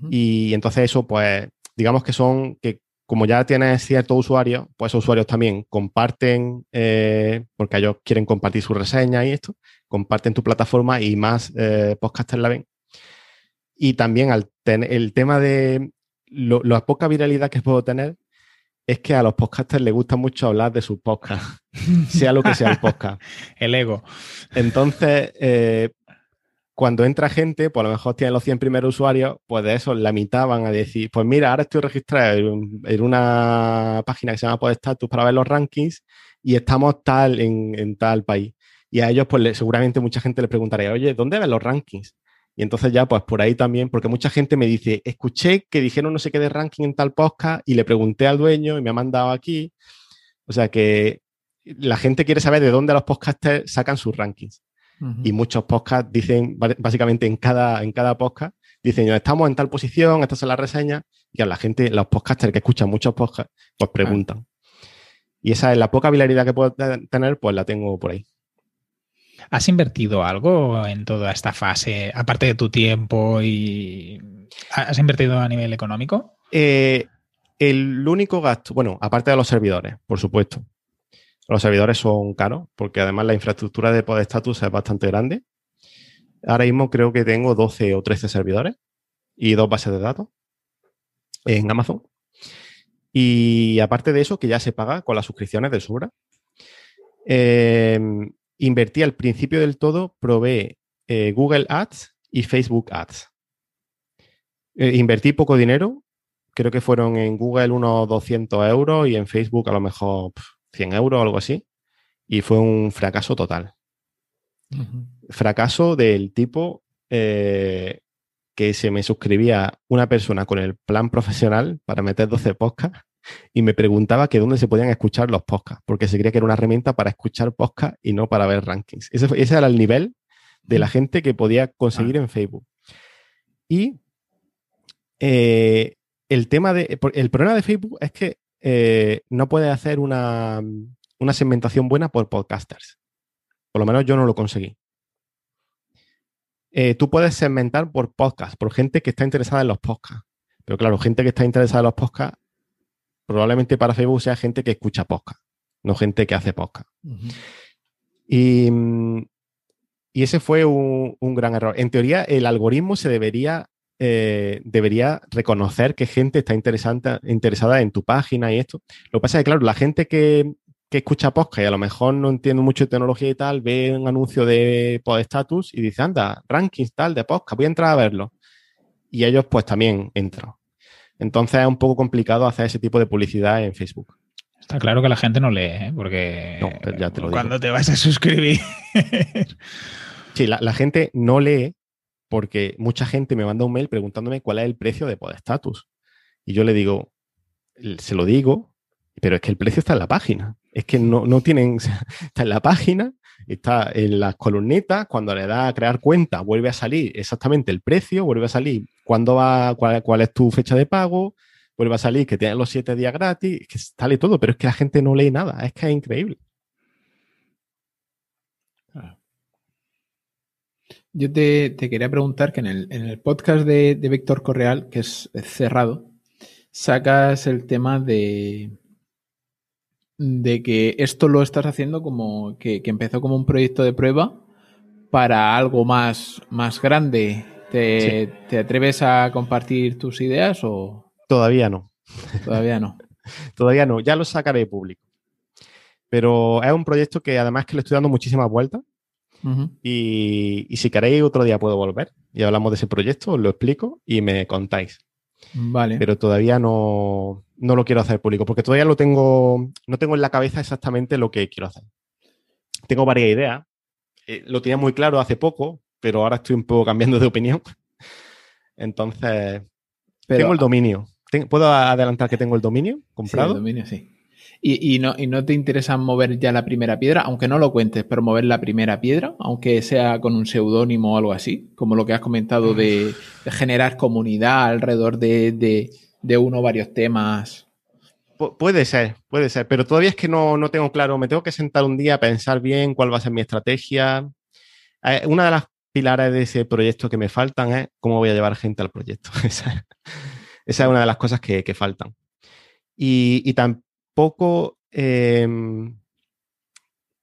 Y entonces eso, pues, digamos que son, que como ya tienes ciertos usuarios, pues esos usuarios también comparten, eh, porque ellos quieren compartir su reseña y esto, comparten tu plataforma y más eh, podcasters la ven. Y también al tener el tema de la poca viralidad que puedo tener, es que a los podcasters les gusta mucho hablar de sus podcasts, sea lo que sea el podcast. el ego. Entonces, eh, cuando entra gente, pues a lo mejor tienen los 100 primeros usuarios, pues de eso la mitad van a decir, pues mira, ahora estoy registrado en, una página que se llama Podestatus para ver los rankings y estamos tal en, tal país. Y a ellos, pues seguramente mucha gente les preguntaría, oye, ¿dónde ven los rankings? Y entonces ya, pues por ahí también, porque mucha gente me dice, escuché que dijeron no sé qué de ranking en tal podcast y le pregunté al dueño y me ha mandado aquí. O sea que la gente quiere saber de dónde los podcasters sacan sus rankings. Y muchos podcasts dicen, básicamente en cada, en cada podcast, dicen, estamos en tal posición, estas son las reseñas, y a la gente, los podcasters que escuchan muchos podcasts, pues preguntan. Y esa es la poca habilidad que puedo tener, pues la tengo por ahí. ¿Has invertido algo en toda esta fase, aparte de tu tiempo y... ¿Has invertido a nivel económico? Eh, el único gasto, bueno, aparte de los servidores, por supuesto. Los servidores son caros, porque además la infraestructura de Podestatus es bastante grande. Ahora mismo creo que tengo 12 o 13 servidores y dos bases de datos en Amazon. Y aparte de eso, que ya se paga con las suscripciones de Subra. Eh, invertí al principio del todo, probé eh, Google Ads y Facebook Ads. Eh, invertí poco dinero, creo que fueron en Google unos 200 euros y en Facebook a lo mejor 100 euros o algo así. Y fue un fracaso total. Fracaso del tipo eh, que se me suscribía una persona con el plan profesional para meter 12 podcasts y me preguntaba que dónde se podían escuchar los podcasts, porque se creía que era una herramienta para escuchar podcasts y no para ver rankings. Ese, ese era el nivel de la gente que podía conseguir en Facebook. Y eh, el tema de. El problema de Facebook es que eh, no puede hacer una, una segmentación buena por podcasters. Por lo menos yo no lo conseguí. Eh, tú puedes segmentar por podcast, por gente que está interesada en los podcasts. Pero claro, gente que está interesada en los podcasts probablemente para Facebook sea gente que escucha podcast, no gente que hace podcast. y, ese fue un, gran error. En teoría, el algoritmo se debería, eh, debería reconocer que gente está interesada en tu página y esto. Lo que pasa es que, claro, la gente que, escucha podcast y a lo mejor no entiende mucho de tecnología y tal, ve un anuncio de Podestatus y dice, anda, rankings tal de podcast, voy a entrar a verlo. Y ellos pues también entran. Entonces es un poco complicado hacer ese tipo de publicidad en Facebook. Está claro que la gente no lee, ¿eh? porque cuando te vas a suscribir. sí, la, gente no lee porque mucha gente me manda un mail preguntándome cuál es el precio de Podestatus. Y yo le digo, se lo digo, pero es que el precio está en la página. Es que no, no tienen, está en la página está en las columnitas, cuando le da a crear cuenta, vuelve a salir exactamente el precio, vuelve a salir cuándo va, cuál, es tu fecha de pago, vuelve a salir que tienes los siete días gratis, que sale todo, pero es que la gente no lee nada, es que es increíble. Yo te, quería preguntar que en el, podcast de, de Víctor Correal, que es cerrado, sacas el tema de, de que esto lo estás haciendo como que, empezó como un proyecto de prueba para algo más, más grande. ¿Te, atreves a compartir tus ideas o...? Todavía no. Todavía no. Todavía no, ya lo sacaré público. Pero es un proyecto que además que le estoy dando muchísimas vueltas. Y, y, si queréis otro día puedo volver y hablamos de ese proyecto, os lo explico y me contáis. Vale. Pero todavía no, no lo quiero hacer público, porque todavía lo tengo, no tengo en la cabeza exactamente lo que quiero hacer. tengo varias ideas. Eh, lo tenía muy claro hace poco, pero ahora estoy un poco cambiando de opinión. Entonces, tengo el dominio. ¿Puedo adelantar que tengo el dominio comprado? Sí, el dominio, sí. Y, no, ¿Y no te interesa mover ya la primera piedra? Aunque no lo cuentes, pero mover la primera piedra, aunque sea con un seudónimo o algo así, como lo que has comentado de, generar comunidad alrededor de, uno o varios temas. puede ser, puede ser, pero todavía es que no, no, tengo claro. Me tengo que sentar un día a pensar bien cuál va a ser mi estrategia. Eh, una de las pilares de ese proyecto que me faltan es cómo voy a llevar gente al proyecto. esa, es una de las cosas que, faltan. Y, y, tampoco, em,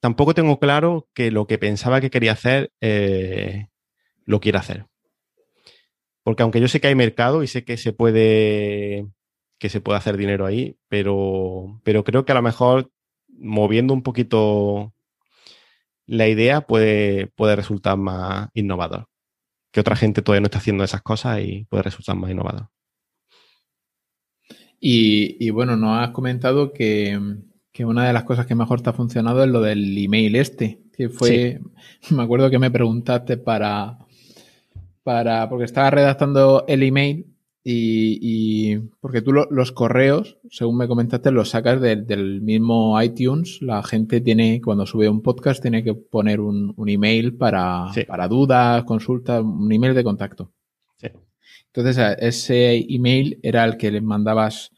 tampoco tengo claro que lo que pensaba que quería hacer eh, lo quiera hacer. Porque aunque yo sé que hay mercado y sé que se puede que se puede hacer dinero ahí, pero, pero creo que a lo mejor moviendo un poquito la idea puede, puede resultar más innovador. Que otra gente todavía no está haciendo esas cosas y puede resultar más innovador. Y, bueno, nos has comentado que, una de las cosas que mejor te ha funcionado es lo del email este, que fue, me acuerdo que me preguntaste para, para, porque estaba redactando el email y, porque tú los correos, según me comentaste, los sacas del mismo iTunes. La gente tiene, cuando sube un podcast, tiene que poner un, email para, para dudas, consultas, un email de contacto. Entonces, ese email era el que le mandabas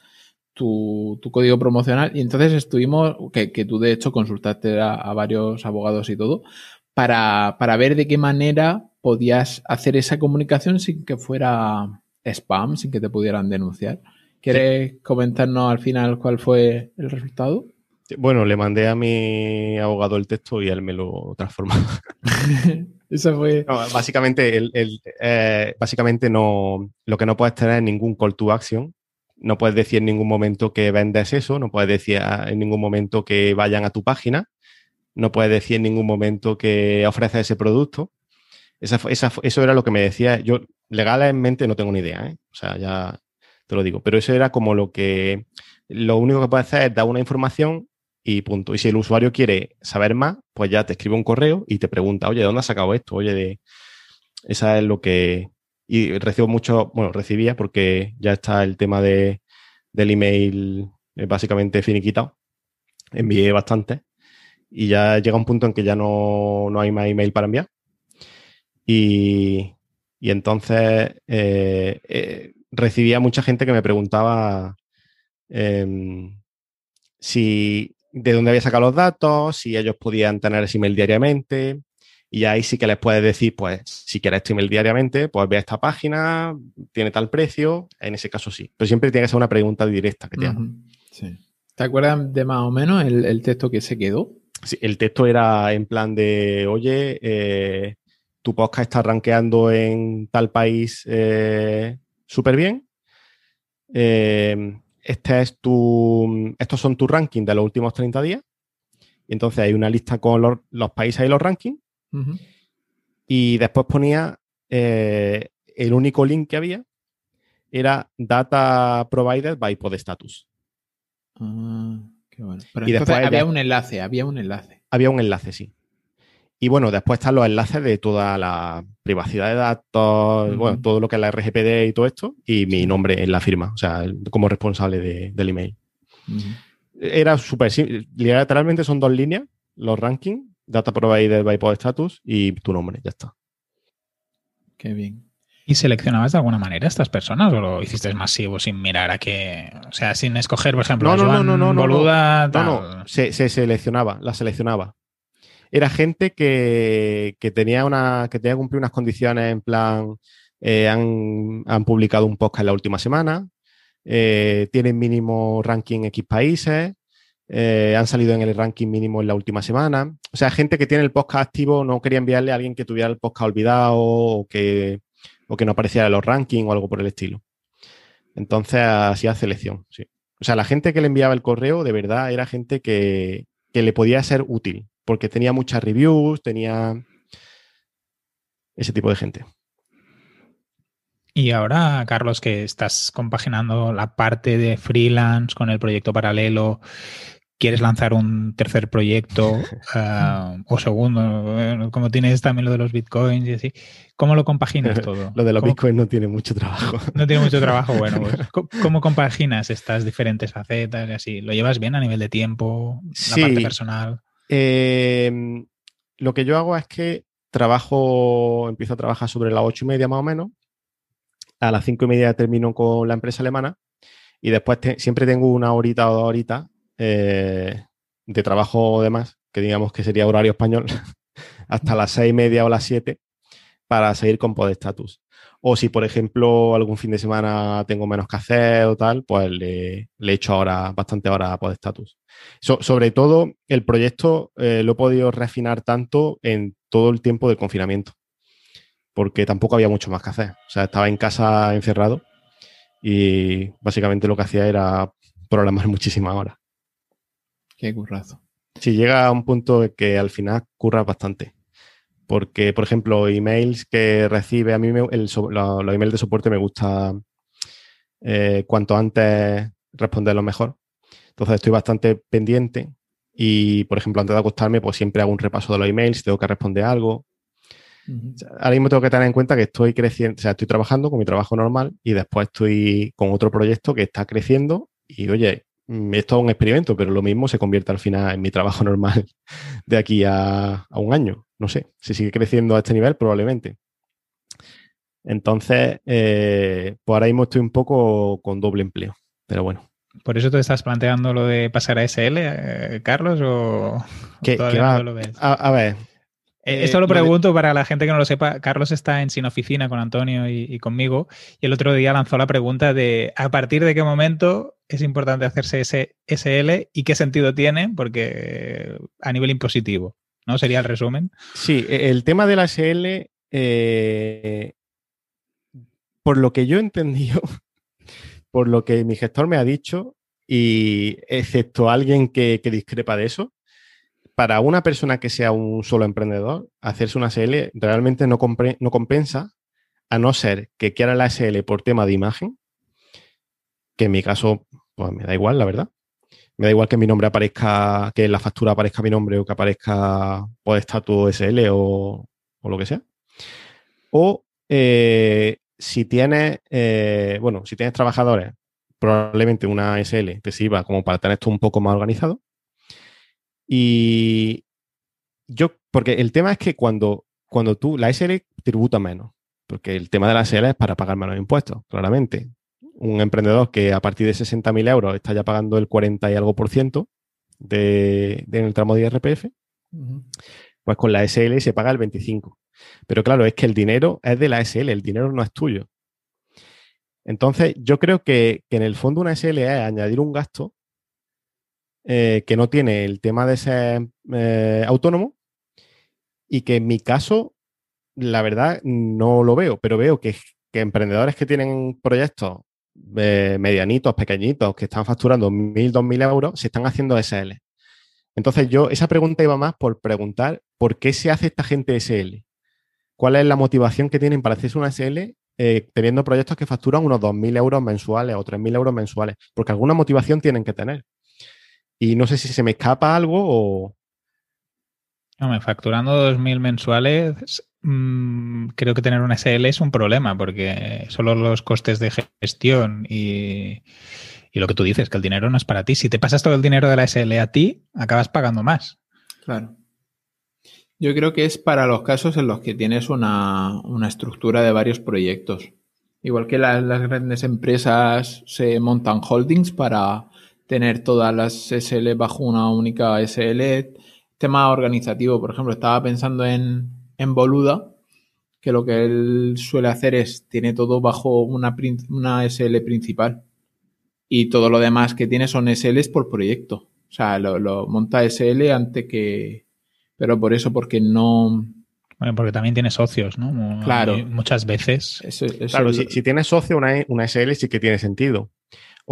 tu, código promocional y entonces estuvimos, que, tú de hecho consultaste a, varios abogados y todo, para, ver de qué manera podías hacer esa comunicación sin que fuera spam, sin que te pudieran denunciar. ¿Quieres comentarnos al final cuál fue el resultado? Bueno, le mandé a mi abogado el texto y él me lo transformó. Eso fue. básicamente, el, eh, básicamente no, lo que no puedes tener es ningún call to action. No puedes decir en ningún momento que vendes eso, no puedes decir en ningún momento que vayan a tu página, no puedes decir en ningún momento que ofreces ese producto. eso era lo que me decía. Yo legalmente no tengo ni idea, ¿eh? o sea, ya te lo digo, pero eso era como lo que, lo único que puedes hacer es dar una información y punto. Y si el usuario quiere saber más, pues ya te escribe un correo y te pregunta, oye, ¿de dónde has sacado esto? Oye, de... esa es lo que... Y recibo mucho, bueno, recibía porque ya está el tema de, del email eh, básicamente finiquitado. Envié bastante y ya llega un punto en que ya no, hay más email para enviar. Y, y entonces eh, eh, recibía mucha gente que me preguntaba em, si de dónde había sacado los datos, si ellos podían tener ese email diariamente. Y ahí sí que les puedes decir, pues, si quieres tu email diariamente, pues ve a esta página, tiene tal precio, en ese caso sí. Pero siempre tiene que ser una pregunta directa que te hagan. ¿Te acuerdas de más o menos el, texto que se quedó? Sí, el texto era en plan de, oye, eh, tu podcast está rankeando en tal país eh, súper bien. Eh, este es tu, estos son tus rankings de los últimos 30 días. Y entonces hay una lista con los, países y los rankings. Y después ponía eh, el único link que había era Data Provided by Podstatus. Ah, qué bueno. Pero y después había un enlace, había un enlace. Había un enlace, sí. Y bueno, después están los enlaces de toda la privacidad de datos, bueno, todo lo que es la RGPD y todo esto, y mi nombre en la firma, o sea, como responsable del email. Era súper simple. Literalmente son dos líneas, los rankings, Data Provider by Pod Status y tu nombre, ya está. Qué bien. ¿Y seleccionabas de alguna manera a estas personas o lo hiciste masivo sin mirar a qué? O sea, sin escoger, por ejemplo, no, no, no, no, no, Boluda, no, no, se, se, seleccionaba, la seleccionaba era gente que, tenía una, que tenía que cumplir unas condiciones en plan, eh, han, publicado un podcast en la última semana, eh, tienen mínimo ranking X países, eh, han salido en el ranking mínimo en la última semana. O sea, gente que tiene el podcast activo, no quería enviarle a alguien que tuviera el podcast olvidado o que, o que no apareciera en los rankings o algo por el estilo. Entonces hacía selección, sí. O sea, la gente que le enviaba el correo de verdad era gente que, que le podía ser útil porque tenía muchas reviews, tenía ese tipo de gente. Y ahora, Carlos, que estás compaginando la parte de freelance con el proyecto paralelo, quieres lanzar un tercer proyecto uh, o segundo, como tienes también lo de los bitcoins y así, ¿cómo lo compaginas todo? lo de los bitcoins no tiene mucho trabajo. No tiene mucho trabajo, bueno, pues, ¿cómo compaginas estas diferentes facetas y así? ¿Lo llevas bien a nivel de tiempo, la parte personal? Eh, lo que yo hago es que trabajo, empiezo a trabajar sobre las ocho y media más o menos, a las cinco y media termino con la empresa alemana y después siempre tengo una horita o dos horitas eh, de trabajo de más, que digamos que sería horario español, hasta las seis y media o las siete para seguir con Podestatus. O si, por ejemplo, algún fin de semana tengo menos que hacer o tal, pues le, le echo ahora bastante hora a Podestatus. sobre todo, el proyecto eh, lo he podido refinar tanto en todo el tiempo del confinamiento, porque tampoco había mucho más que hacer. O sea, estaba en casa encerrado y básicamente lo que hacía era programar muchísimas horas. Qué currazo. Sí, llega a un punto que al final curra bastante. Porque, por ejemplo, emails que recibe, a mí me, el, los, emails de soporte me gusta eh, cuanto antes responderlo mejor. Entonces estoy bastante pendiente y, por ejemplo, antes de acostarme, pues siempre hago un repaso de los emails, tengo que responder algo. Ahora mismo tengo que tener en cuenta que estoy creciendo, o sea, estoy trabajando con mi trabajo normal y después estoy con otro proyecto que está creciendo y, oye, Mm, esto es un experimento, pero lo mismo se convierte al final en mi trabajo normal de aquí a, un año. No sé, si sigue creciendo a este nivel, probablemente. Entonces, eh, pues ahora mismo estoy un poco con doble empleo, pero bueno. ¿Por eso te estás planteando lo de pasar a SL, eh, Carlos? ¿O que, va, lo ves? a, ver, eh, esto lo pregunto para la gente que no lo sepa. Carlos está en Sin Oficina con Antonio y, conmigo y el otro día lanzó la pregunta de a partir de qué momento es importante hacerse ese SL y qué sentido tiene, porque a nivel impositivo, ¿no? Sería el resumen. Sí, e, el tema de la SL, eh, por lo que yo he entendido, por lo que mi gestor me ha dicho, y excepto alguien que discrepa de eso, para una persona que sea un solo emprendedor, hacerse una SL realmente no, no compensa, a no ser que quiera la SL por tema de imagen, que en mi caso, pues me da igual, la verdad. Me da igual que mi nombre aparezca, que en la factura aparezca mi nombre o que aparezca por pues, estatus SL o, lo que sea. O eh, si tienes, eh, bueno, si tienes trabajadores, probablemente una SL te sirva como para tener esto un poco más organizado. Y yo, porque el tema es que cuando, cuando tú, la SL tributa menos, porque el tema de la SL es para pagar menos impuestos, claramente. Un emprendedor que a partir de 60.000 euros está ya pagando el 40 y algo por ciento de, en el tramo de IRPF, pues con la SL se paga el 25. Pero claro, es que el dinero es de la SL, el dinero no es tuyo. Entonces, yo creo que, que en el fondo una SL es añadir un gasto eh, que no tiene el tema de ser eh, autónomo y que en mi caso, la verdad, no lo veo, pero veo que, emprendedores que tienen proyectos eh, medianitos, pequeñitos, que están facturando 1.000, 2.000 euros, se están haciendo SL. Entonces yo, esa pregunta iba más por preguntar por qué se hace esta gente SL. ¿Cuál es la motivación que tienen para hacerse una SL teniendo proyectos que facturan unos 2.000 euros mensuales o 3.000 euros mensuales? Porque alguna motivación tienen que tener. Y no sé si se me escapa algo o... No, facturando 2.000 mensuales, mm, creo que tener una SL es un problema porque solo los costes de gestión y, lo que tú dices, que el dinero no es para ti. Si te pasas todo el dinero de la SL a ti, acabas pagando más. Claro. Yo creo que es para los casos en los que tienes una, una estructura de varios proyectos. Igual que las grandes empresas se montan holdings para tener todas las SL bajo una única SL. Tema organizativo, por ejemplo, estaba pensando en, en Boluda, que lo que él suele hacer es, tiene todo bajo una, una SL principal. Y todo lo demás que tiene son SLs por proyecto. O sea, lo, monta SL antes que... Pero por eso, porque no... Bueno, porque también tiene socios, ¿no? Claro. Muchas veces. claro, si, si, tienes socio, una, una SL sí que tiene sentido.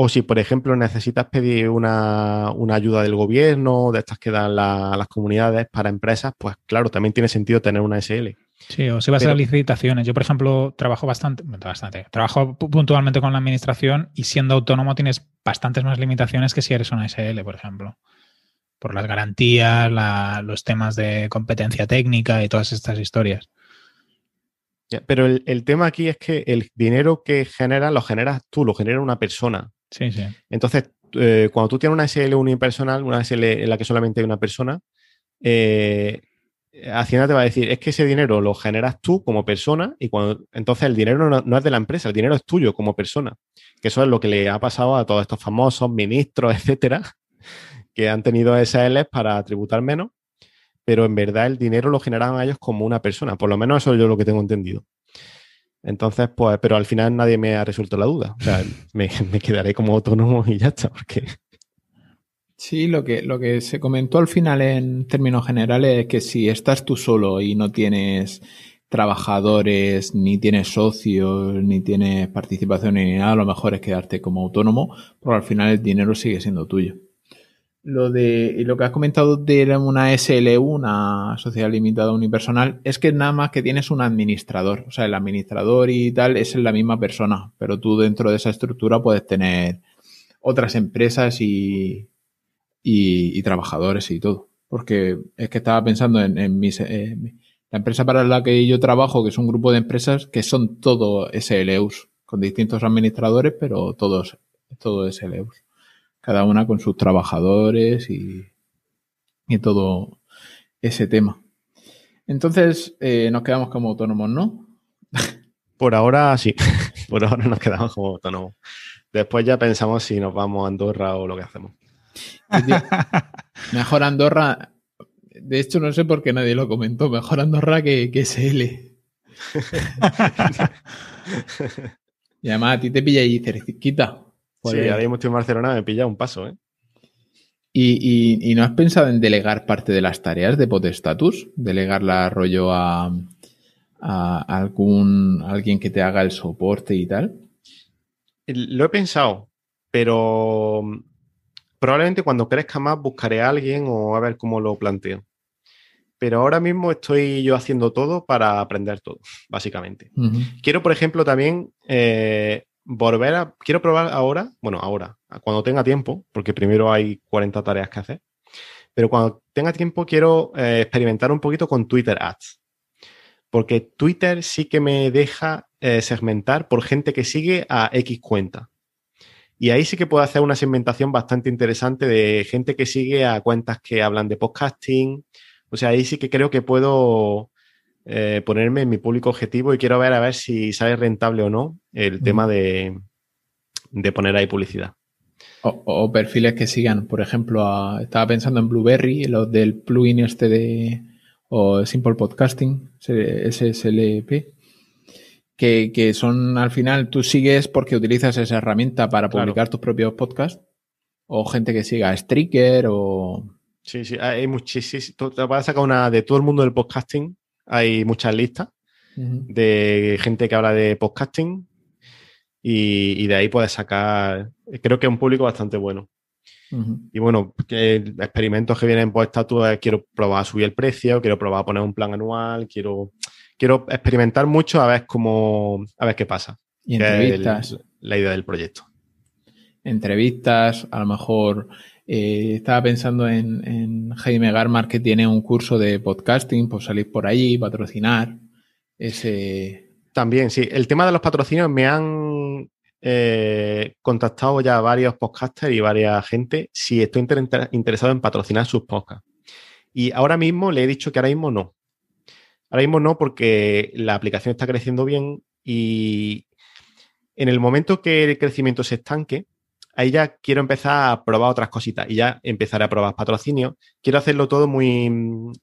O si, por ejemplo, necesitas pedir una, ayuda del gobierno, de estas que dan las comunidades para empresas, pues claro, también tiene sentido tener una SL. Sí, o si vas a licitaciones. Yo, por ejemplo, trabajo bastante, bastante, trabajo puntualmente con la administración y siendo autónomo tienes bastantes más limitaciones que si eres una SL, por ejemplo. por las garantías, los temas de competencia técnica y todas estas historias. pero el, tema aquí es que el dinero que generas lo generas tú, lo genera una persona. Sí, sí. Entonces, eh, cuando tú tienes una SL unipersonal, una SL en la que solamente hay una persona, eh, Hacienda te va a decir, es que ese dinero lo generas tú como persona y cuando entonces el dinero no, es de la empresa, el dinero es tuyo como persona. Que eso es lo que le ha pasado a todos estos famosos ministros, etcétera, que han tenido SLs para tributar menos, pero en verdad el dinero lo generaban ellos como una persona. Por lo menos eso es yo lo que tengo entendido. Entonces, pues, pero al final nadie me ha resuelto la duda. O sea, me, me quedaré como autónomo y ya está, porque Sí, lo que, lo que se comentó al final en términos generales es que si estás tú solo y no tienes trabajadores, ni tienes socios, ni tienes participación ni nada, lo mejor es quedarte como autónomo, porque al final el dinero sigue siendo tuyo. Lo de lo que has comentado de una SLU, una sociedad limitada unipersonal, es que nada más que tienes un administrador. O sea, el administrador y tal es la misma persona, pero tú dentro de esa estructura puedes tener otras empresas y, y, trabajadores y todo. Porque es que estaba pensando en, mis, eh, la empresa para la que yo trabajo, que es un grupo de empresas que son todo SLUs, con distintos administradores, pero todos, todo SLUs. Cada una con sus trabajadores y, y todo ese tema. Entonces, eh, nos quedamos como autónomos, ¿no? Por ahora sí, por ahora nos quedamos como autónomos. Después ya pensamos si nos vamos a Andorra o lo que hacemos. Mejor Andorra. De hecho, no sé por qué nadie lo comentó. Mejor Andorra que, que SL. y además a ti te pilla ahí cerquita. Sí, ahora mismo estoy en Barcelona, me pilla un paso, ¿eh? ¿Y, no has pensado en delegar parte de las tareas de Potestatus? ¿Delegarla rollo a, a algún alguien que te haga el soporte y tal? Lo he pensado, pero probablemente cuando crezca más buscaré a alguien o a ver cómo lo planteo. Pero ahora mismo estoy yo haciendo todo para aprender todo, básicamente. Quiero, por ejemplo, también eh, volver a... Quiero probar ahora, bueno, ahora, cuando tenga tiempo, porque primero hay 40 tareas que hacer, pero cuando tenga tiempo quiero eh, experimentar un poquito con Twitter Ads. Porque Twitter sí que me deja eh, segmentar por gente que sigue a X cuenta. Y ahí sí que puedo hacer una segmentación bastante interesante de gente que sigue a cuentas que hablan de podcasting. O sea, ahí sí que creo que puedo eh, ponerme en mi público objetivo y quiero ver a ver si sale rentable o no el tema de, poner ahí publicidad. O, perfiles que sigan, por ejemplo, estaba pensando en Blueberry, los del plugin este de o Simple Podcasting, SSLP, que, son al final tú sigues porque utilizas esa herramienta para publicar tus propios podcasts o gente que siga Stricker o... Sí, sí, hay muchísimas. Te vas a sacar una de todo el mundo del podcasting. Hay muchas listas de gente que habla de podcasting y, de ahí puedes sacar, creo que es un público bastante bueno. Y bueno, que experimentos que vienen por estatus, quiero probar a subir el precio, quiero probar a poner un plan anual, quiero quiero experimentar mucho a ver cómo, a ver qué pasa. Y entrevistas. la idea del proyecto. Entrevistas, a lo mejor eh, estaba pensando en, Jaime Garmar que tiene un curso de podcasting, pues salir por ahí, patrocinar. Ese. También, sí. El tema de los patrocinios me han eh, contactado ya varios podcasters y varias gente si estoy interesado en patrocinar sus podcasts. Y ahora mismo le he dicho que ahora mismo no. Ahora mismo no, porque la aplicación está creciendo bien y en el momento que el crecimiento se estanque, ahí ya quiero empezar a probar otras cositas y ya empezaré a probar patrocinio. Quiero hacerlo todo muy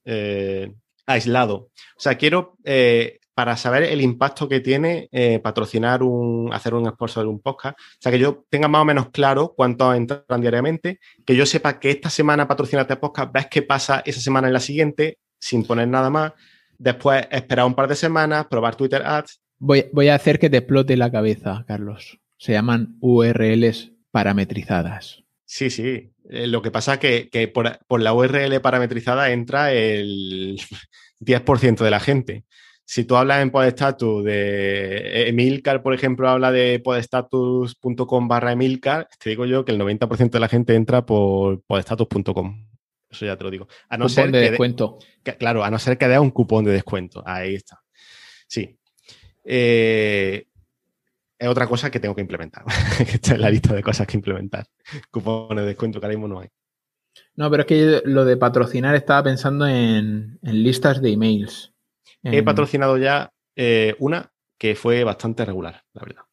eh, aislado. O sea, quiero, eh, para saber el impacto que tiene eh, patrocinar un, hacer un esfuerzo de un podcast, o sea, que yo tenga más o menos claro cuántos entran diariamente, que yo sepa que esta semana patrocinaste este podcast, ves qué pasa esa semana en la siguiente, sin poner nada más. Después esperar un par de semanas, probar Twitter Ads. Voy, voy a hacer que te explote la cabeza, Carlos. Se llaman URLs parametrizadas. Sí, sí. Eh, lo que pasa es que, por, la URL parametrizada entra el 10% de la gente. Si tú hablas en podestatus de Emilcar, por ejemplo, habla de podestatus.com barra Emilcar, te digo yo que el 90% de la gente entra por podestatus.com. Eso ya te lo digo. A no ser de que descuento. claro, a no ser que dé un cupón de descuento. Ahí está. Sí. Eh, es otra cosa que tengo que implementar. Esta es la lista de cosas que implementar. Cupones de descuento que ahora mismo no hay. No, pero es que lo de patrocinar estaba pensando en, listas de emails. He patrocinado ya eh, una que fue bastante regular, la verdad.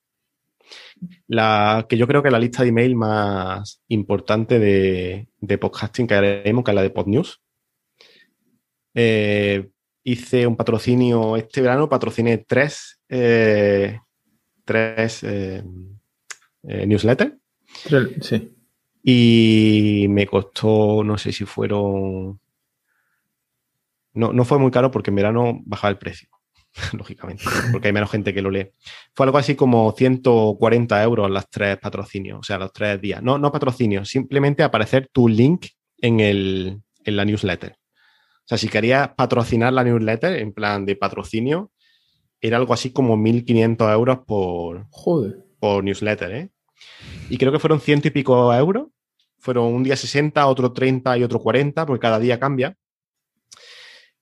La que yo creo que es la lista de email más importante de, podcasting que haremos, que es la de PodNews. Eh, hice un patrocinio este verano, patrociné tres, eh, tres newsletters. Sí. Y me costó, no sé si fueron... No, no fue muy caro porque en verano bajaba el precio, lógicamente, porque hay menos gente que lo lee. Fue algo así como 140 euros las tres patrocinios, o sea, los tres días. No, no patrocinios, simplemente aparecer tu link en, el, en la newsletter. O sea, si querías patrocinar la newsletter en plan de patrocinio, era algo así como 1.500 euros por, por newsletter, ¿eh? Y creo que fueron ciento y pico euros. Fueron un día 60, otro 30 y otro 40, porque cada día cambia.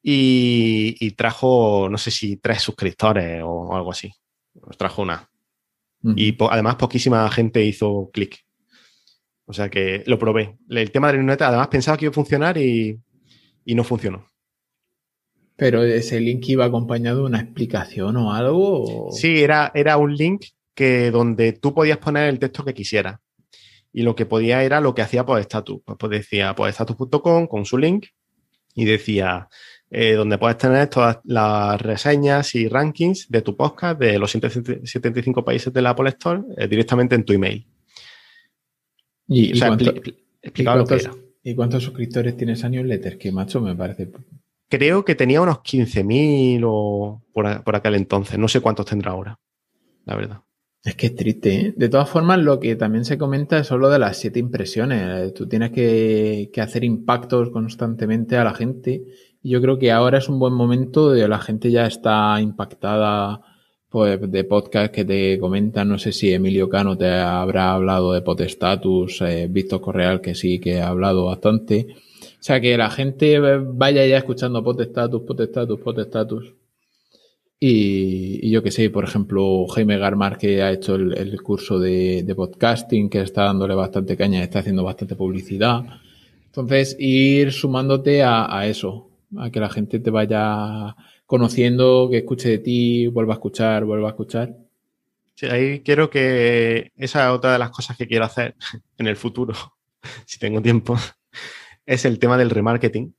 Y, trajo, no sé si tres suscriptores o, algo así. Nos trajo una. Y además poquísima gente hizo clic. O sea que lo probé. El tema de la newsletter, además pensaba que iba a funcionar y, no funcionó. Pero ese link iba acompañado de una explicación o algo. Sí, era, era un link que donde tú podías poner el texto que quisieras. Y lo que podía era lo que hacía Podestatus. Pues, pues decía podestatus.com con su link y decía eh, donde puedes tener todas las reseñas y rankings de tu podcast de los 175 países de la Apple Store eh, directamente en tu email. ¿Y, cuántos, suscriptores tienes a newsletter? Que macho me parece. Creo que tenía unos 15.000 o por, por aquel entonces. No sé cuántos tendrá ahora, la verdad. Es que es triste. ¿eh? De todas formas, lo que también se comenta es solo de las siete impresiones. Tú tienes que, hacer impactos constantemente a la gente. Y yo creo que ahora es un buen momento de la gente ya está impactada pues, de podcast que te comentan. No sé si Emilio Cano te habrá hablado de Potestatus, eh, Víctor Correal que sí que ha hablado bastante. O sea, que la gente vaya ya escuchando Potestatus, Potestatus, Potestatus. Y, yo que sé, por ejemplo, Jaime Garmar, que ha hecho el, curso de, podcasting, que está dándole bastante caña, está haciendo bastante publicidad. Entonces, ir sumándote a, eso, a que la gente te vaya conociendo, que escuche de ti, vuelva a escuchar, vuelva a escuchar. Sí, ahí quiero que esa es otra de las cosas que quiero hacer en el futuro, si tengo tiempo, es el tema del remarketing.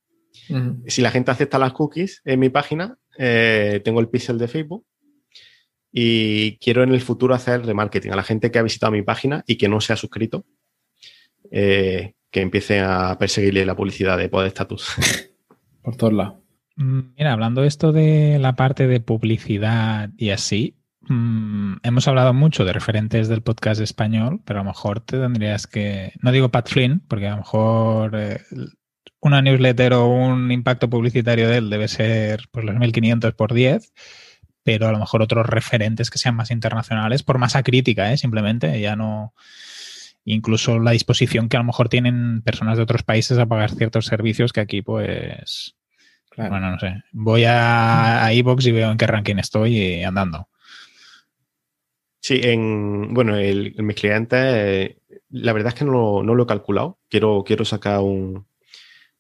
Si la gente acepta las cookies en mi página, eh, tengo el pixel de Facebook y quiero en el futuro hacer remarketing a la gente que ha visitado mi página y que no se ha suscrito, eh, que empiece a perseguirle la publicidad de Poder Status. Por todos lados. Mm, mira, hablando esto de la parte de publicidad y así, mm, hemos hablado mucho de referentes del podcast español, pero a lo mejor te tendrías que, no digo Pat Flynn, porque a lo mejor eh, una newsletter o un impacto publicitario de él debe ser pues, los 1500 por 10, pero a lo mejor otros referentes que sean más internacionales, por masa crítica, ¿eh? simplemente, ya no. Incluso la disposición que a lo mejor tienen personas de otros países a pagar ciertos servicios que aquí, pues. Bueno, no sé. Voy a, a iBox y veo en qué ranking estoy andando. Sí, en, bueno, el, mis clientes, eh, la verdad es que no, no, lo he calculado. Quiero, quiero sacar un,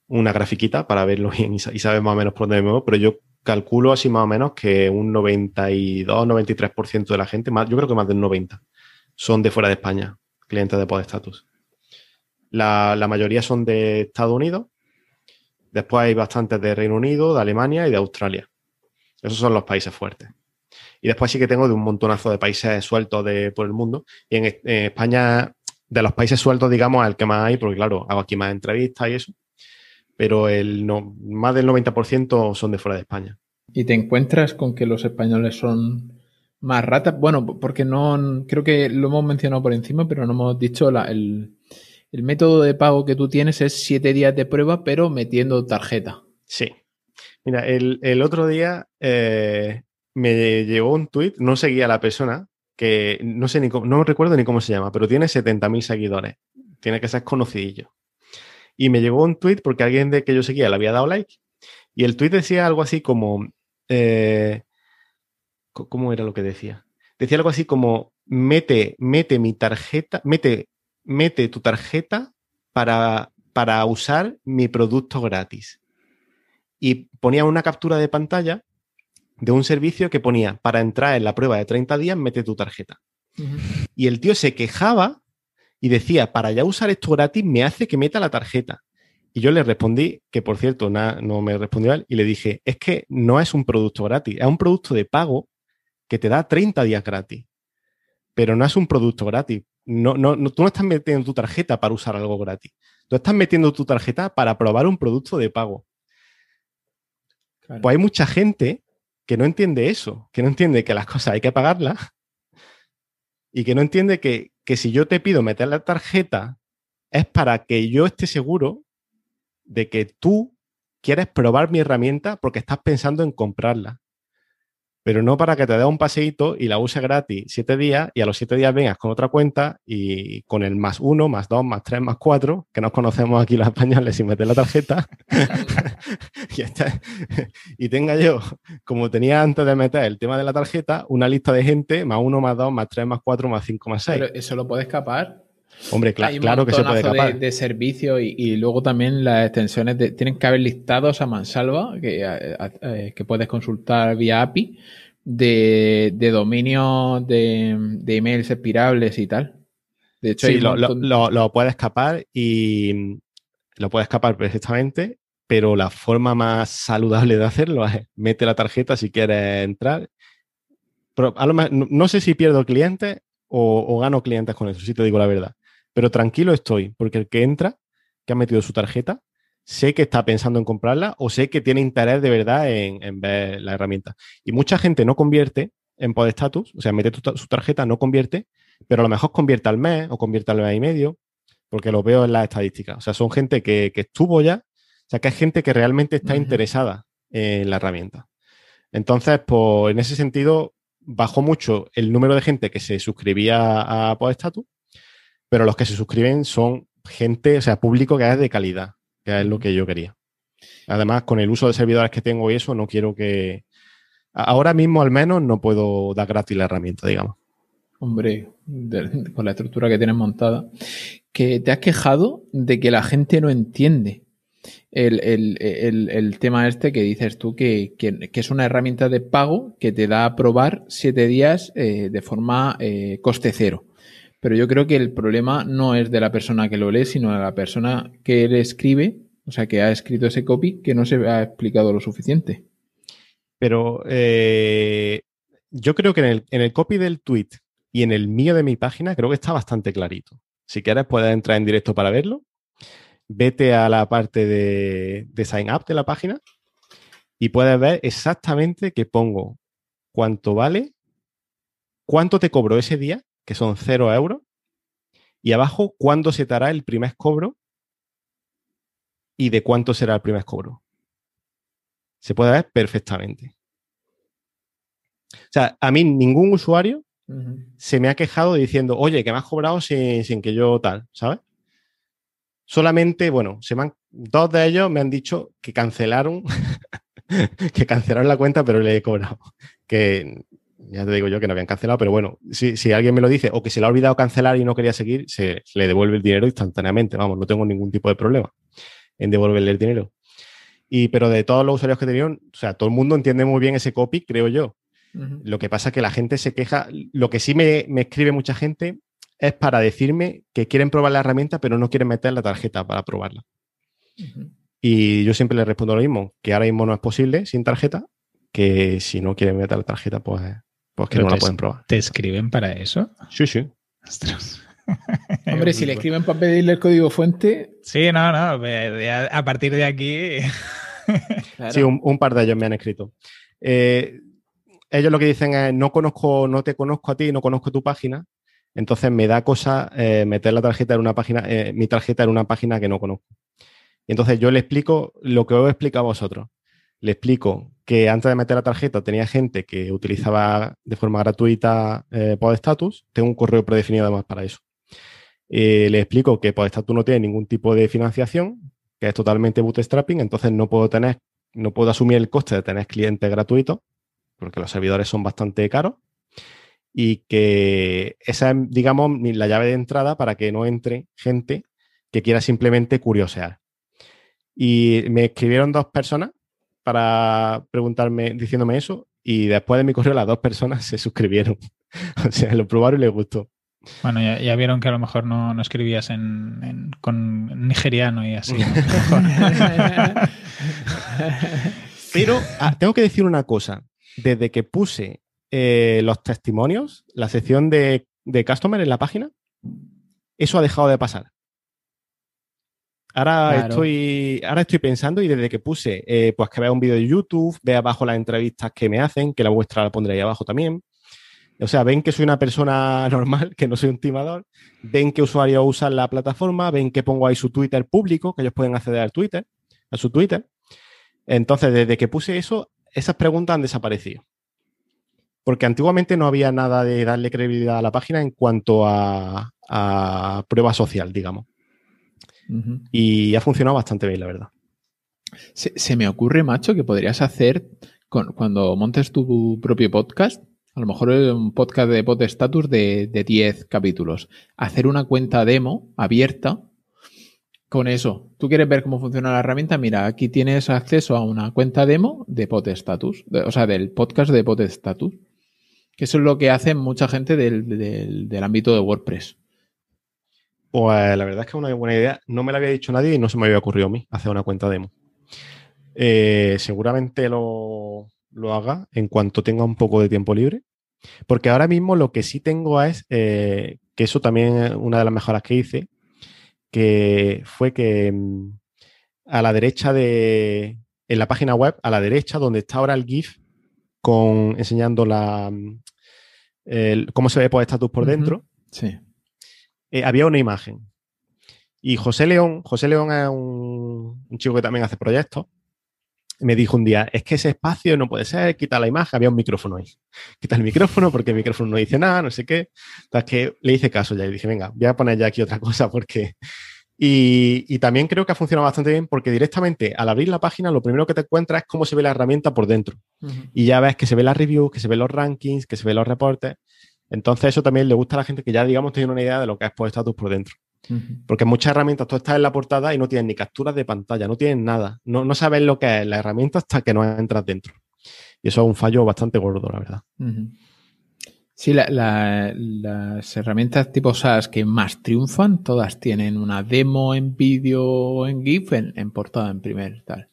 una grafiquita para verlo bien y, saber más o menos por dónde me muevo, pero yo calculo así más o menos que un 92-93% de la gente, yo creo que más del 90%, son de fuera de España, clientes de Podestatus. La, la mayoría son de Estados Unidos, después hay bastantes de Reino Unido, de Alemania y de Australia. Esos son los países fuertes. Y después sí que tengo de un montonazo de países sueltos de, por el mundo. Y en, en España, de los países sueltos, digamos, es el que más hay, porque claro, hago aquí más entrevistas y eso pero el no, más del 90% son de fuera de España. ¿Y te encuentras con que los españoles son más ratas? Bueno, porque no, creo que lo hemos mencionado por encima, pero no hemos dicho el, método de pago que tú tienes es siete días de prueba, pero metiendo tarjeta. Sí. Mira, el, otro día eh, me llegó un tweet, no seguía a la persona, que no sé ni cómo, no recuerdo ni cómo se llama, pero tiene 70.000 seguidores. Tiene que ser conocidillo. y me llegó un tweet porque alguien de que yo seguía le había dado like. Y el tweet decía algo así como. Eh, ¿Cómo era lo que decía? Decía algo así como: mete, mete mi tarjeta, mete, mete tu tarjeta para, para usar mi producto gratis. Y ponía una captura de pantalla de un servicio que ponía para entrar en la prueba de 30 días, mete tu tarjeta. Y el tío se quejaba y decía, para ya usar esto gratis me hace que meta la tarjeta. Y yo le respondí, que por cierto no me respondió él, y le dije, es que no es un producto gratis, es un producto de pago que te da 30 días gratis, pero no es un producto gratis. No, no, tú no estás metiendo tu tarjeta para usar algo gratis. Tú estás metiendo tu tarjeta para probar un producto de pago. Pues hay mucha gente que no entiende eso, que no entiende que las cosas hay que pagarlas y que no entiende que, que si yo te pido meter la tarjeta es para que yo esté seguro de que tú quieres probar mi herramienta porque estás pensando en comprarla pero no para que te dé un paseíto y la use gratis siete días y a los siete días vengas con otra cuenta y con el más uno, más dos, más tres, más cuatro, que nos conocemos aquí los españoles sin meter la tarjeta, y, tenga yo, como tenía antes de meter el tema de la tarjeta, una lista de gente, más uno, más dos, más tres, más cuatro, más cinco, más seis. Pero eso lo puede escapar. Hombre, claro que se puede escapar. De, de servicio y, luego también las extensiones tienen que haber listados a mansalva que, que puedes consultar vía API de, de dominio de, de, emails expirables y tal. De hecho, sí, lo, lo, puede escapar y lo puede escapar perfectamente, pero la forma más saludable de hacerlo es mete la tarjeta si quieres entrar. Pero no, sé si pierdo clientes o, o, gano clientes con eso, si te digo la verdad. Pero tranquilo estoy, porque el que entra, que ha metido su tarjeta, sé que está pensando en comprarla o sé que tiene interés de verdad en, ver la herramienta. Y mucha gente no convierte en Podestatus, o sea, mete su tarjeta, no convierte, pero a lo mejor convierte al mes o convierte al mes y medio, porque lo veo en las estadísticas. O sea, son gente que, estuvo ya, o sea, que es gente que realmente está interesada en la herramienta. Entonces, pues en ese sentido, bajó mucho el número de gente que se suscribía a Podestatus pero los que se suscriben son gente, o sea, público que es de calidad, que es lo que yo quería. Además, con el uso de servidores que tengo y eso, no quiero que... Ahora mismo al menos no puedo dar gratis la herramienta, digamos. Hombre, con la estructura que tienes montada, que te has quejado de que la gente no entiende el, tema este que dices tú, que, es una herramienta de pago que te da a probar siete días eh, de forma eh, coste cero. Pero yo creo que el problema no es de la persona que lo lee, sino de la persona que le escribe, o sea, que ha escrito ese copy, que no se ha explicado lo suficiente. Pero eh, yo creo que en el, copy del tweet y en el mío de mi página creo que está bastante clarito. Si quieres puedes entrar en directo para verlo. Vete a la parte de, de sign up de la página y puedes ver exactamente que pongo cuánto vale, cuánto te cobro ese día que son 0 euros, y abajo cuándo se te hará el primer cobro y de cuánto será el primer cobro. Se puede ver perfectamente. O sea, a mí ningún usuario se me ha quejado diciendo, oye, que me has cobrado sin, que yo tal, ¿sabes? Solamente, bueno, se me dos de ellos me han dicho que cancelaron, que cancelaron la cuenta, pero le he cobrado. Que ya te digo yo que no habían cancelado, pero bueno, si, alguien me lo dice o que se le ha olvidado cancelar y no quería seguir, se le devuelve el dinero instantáneamente. Vamos, no tengo ningún tipo de problema en devolverle el dinero. Y, pero de todos los usuarios que tenían, o sea, todo el mundo entiende muy bien ese copy, creo yo. Lo que pasa es que la gente se queja. Lo que sí me, escribe mucha gente es para decirme que quieren probar la herramienta, pero no quieren meter la tarjeta para probarla. Y yo siempre les respondo lo mismo, que ahora mismo no es posible sin tarjeta, que si no quieren meter la tarjeta, pues pues que no la pueden probar. ¿Te escriben para eso? Sí, sí. Hombre, si le escriben para pedirle el código fuente. Sí, no, no. A partir de aquí. Sí, un, par de ellos me han escrito. Eh, ellos lo que dicen es: no conozco, no te conozco a ti, no conozco tu página. Entonces me da cosa eh, meter la tarjeta en una página, eh, mi tarjeta en una página que no conozco. Y entonces yo le explico lo que os he explicado a vosotros le explico que antes de meter la tarjeta tenía gente que utilizaba de forma gratuita eh, Podestatus. Tengo un correo predefinido además para eso. eh, le explico que Podestatus no tiene ningún tipo de financiación, que es totalmente bootstrapping, entonces no puedo tener, no puedo asumir el coste de tener clientes gratuitos, porque los servidores son bastante caros, y que esa es, digamos, la llave de entrada para que no entre gente que quiera simplemente curiosear. Y me escribieron dos personas para preguntarme, diciéndome eso, y después de mi correo las dos personas se suscribieron. o sea, lo probaron y les gustó. Bueno, ya, vieron que a lo mejor no, escribías en, con nigeriano y así. Pero ah, tengo que decir una cosa. Desde que puse eh, los testimonios, la sección de, de Customer en la página, eso ha dejado de pasar. Ahora, estoy, ahora estoy pensando y desde que puse, eh, pues que vea un vídeo de YouTube, vea abajo las entrevistas que me hacen, que la vuestra la pondré ahí abajo también. O sea, ven que soy una persona normal, que no soy un timador, ven que usuarios usan la plataforma, ven que pongo ahí su Twitter público, que ellos pueden acceder al Twitter, a su Twitter. Entonces, desde que puse eso, esas preguntas han desaparecido. Porque antiguamente no había nada de darle credibilidad a la página en cuanto a, prueba social, digamos. Y ha funcionado bastante bien, la verdad. Se, me ocurre, macho, que podrías hacer cuando montes tu propio podcast, a lo mejor un podcast de pod status de, de 10 capítulos. Hacer una cuenta demo abierta con eso. ¿Tú quieres ver cómo funciona la herramienta? Mira, aquí tienes acceso a una cuenta demo de pod status, o sea, del podcast de pod status. Que eso es lo que hace mucha gente del, ámbito de WordPress. Pues la verdad es que es una buena idea. No me la había dicho nadie y no se me había ocurrido a mí hacer una cuenta demo. Eh, seguramente lo, lo haga en cuanto tenga un poco de tiempo libre. Porque ahora mismo lo que sí tengo es, eh, que eso también es una de las mejoras que hice, que fue que mm, a la derecha de, en la página web, a la derecha, donde está ahora el GIF, con enseñando la, mm, cómo se ve por estatus por dentro, sí. Eh, había una imagen. Y José León, José León es un, un chico que también hace proyectos, me dijo un día, es que ese espacio no puede ser, quita la imagen, había un micrófono ahí. Quita el micrófono porque el micrófono no dice nada, no sé qué. Entonces que le hice caso ya y dije, venga, voy a poner ya aquí otra cosa porque... Y, también creo que ha funcionado bastante bien porque directamente al abrir la página lo primero que te encuentras es cómo se ve la herramienta por dentro. Y ya ves que se ve la review, que se ven los rankings, que se ven los reportes. Entonces eso también le gusta a la gente que ya, digamos, tiene una idea de lo que es por status por dentro. Porque muchas herramientas, tú estás en la portada y no tienes ni capturas de pantalla, no tienes nada. No, no sabes lo que es la herramienta hasta que no entras dentro. Y eso es un fallo bastante gordo, la verdad. Sí, las herramientas tipo SaaS que más triunfan, todas tienen una demo en vídeo o en GIF en, portada, en primer, tal.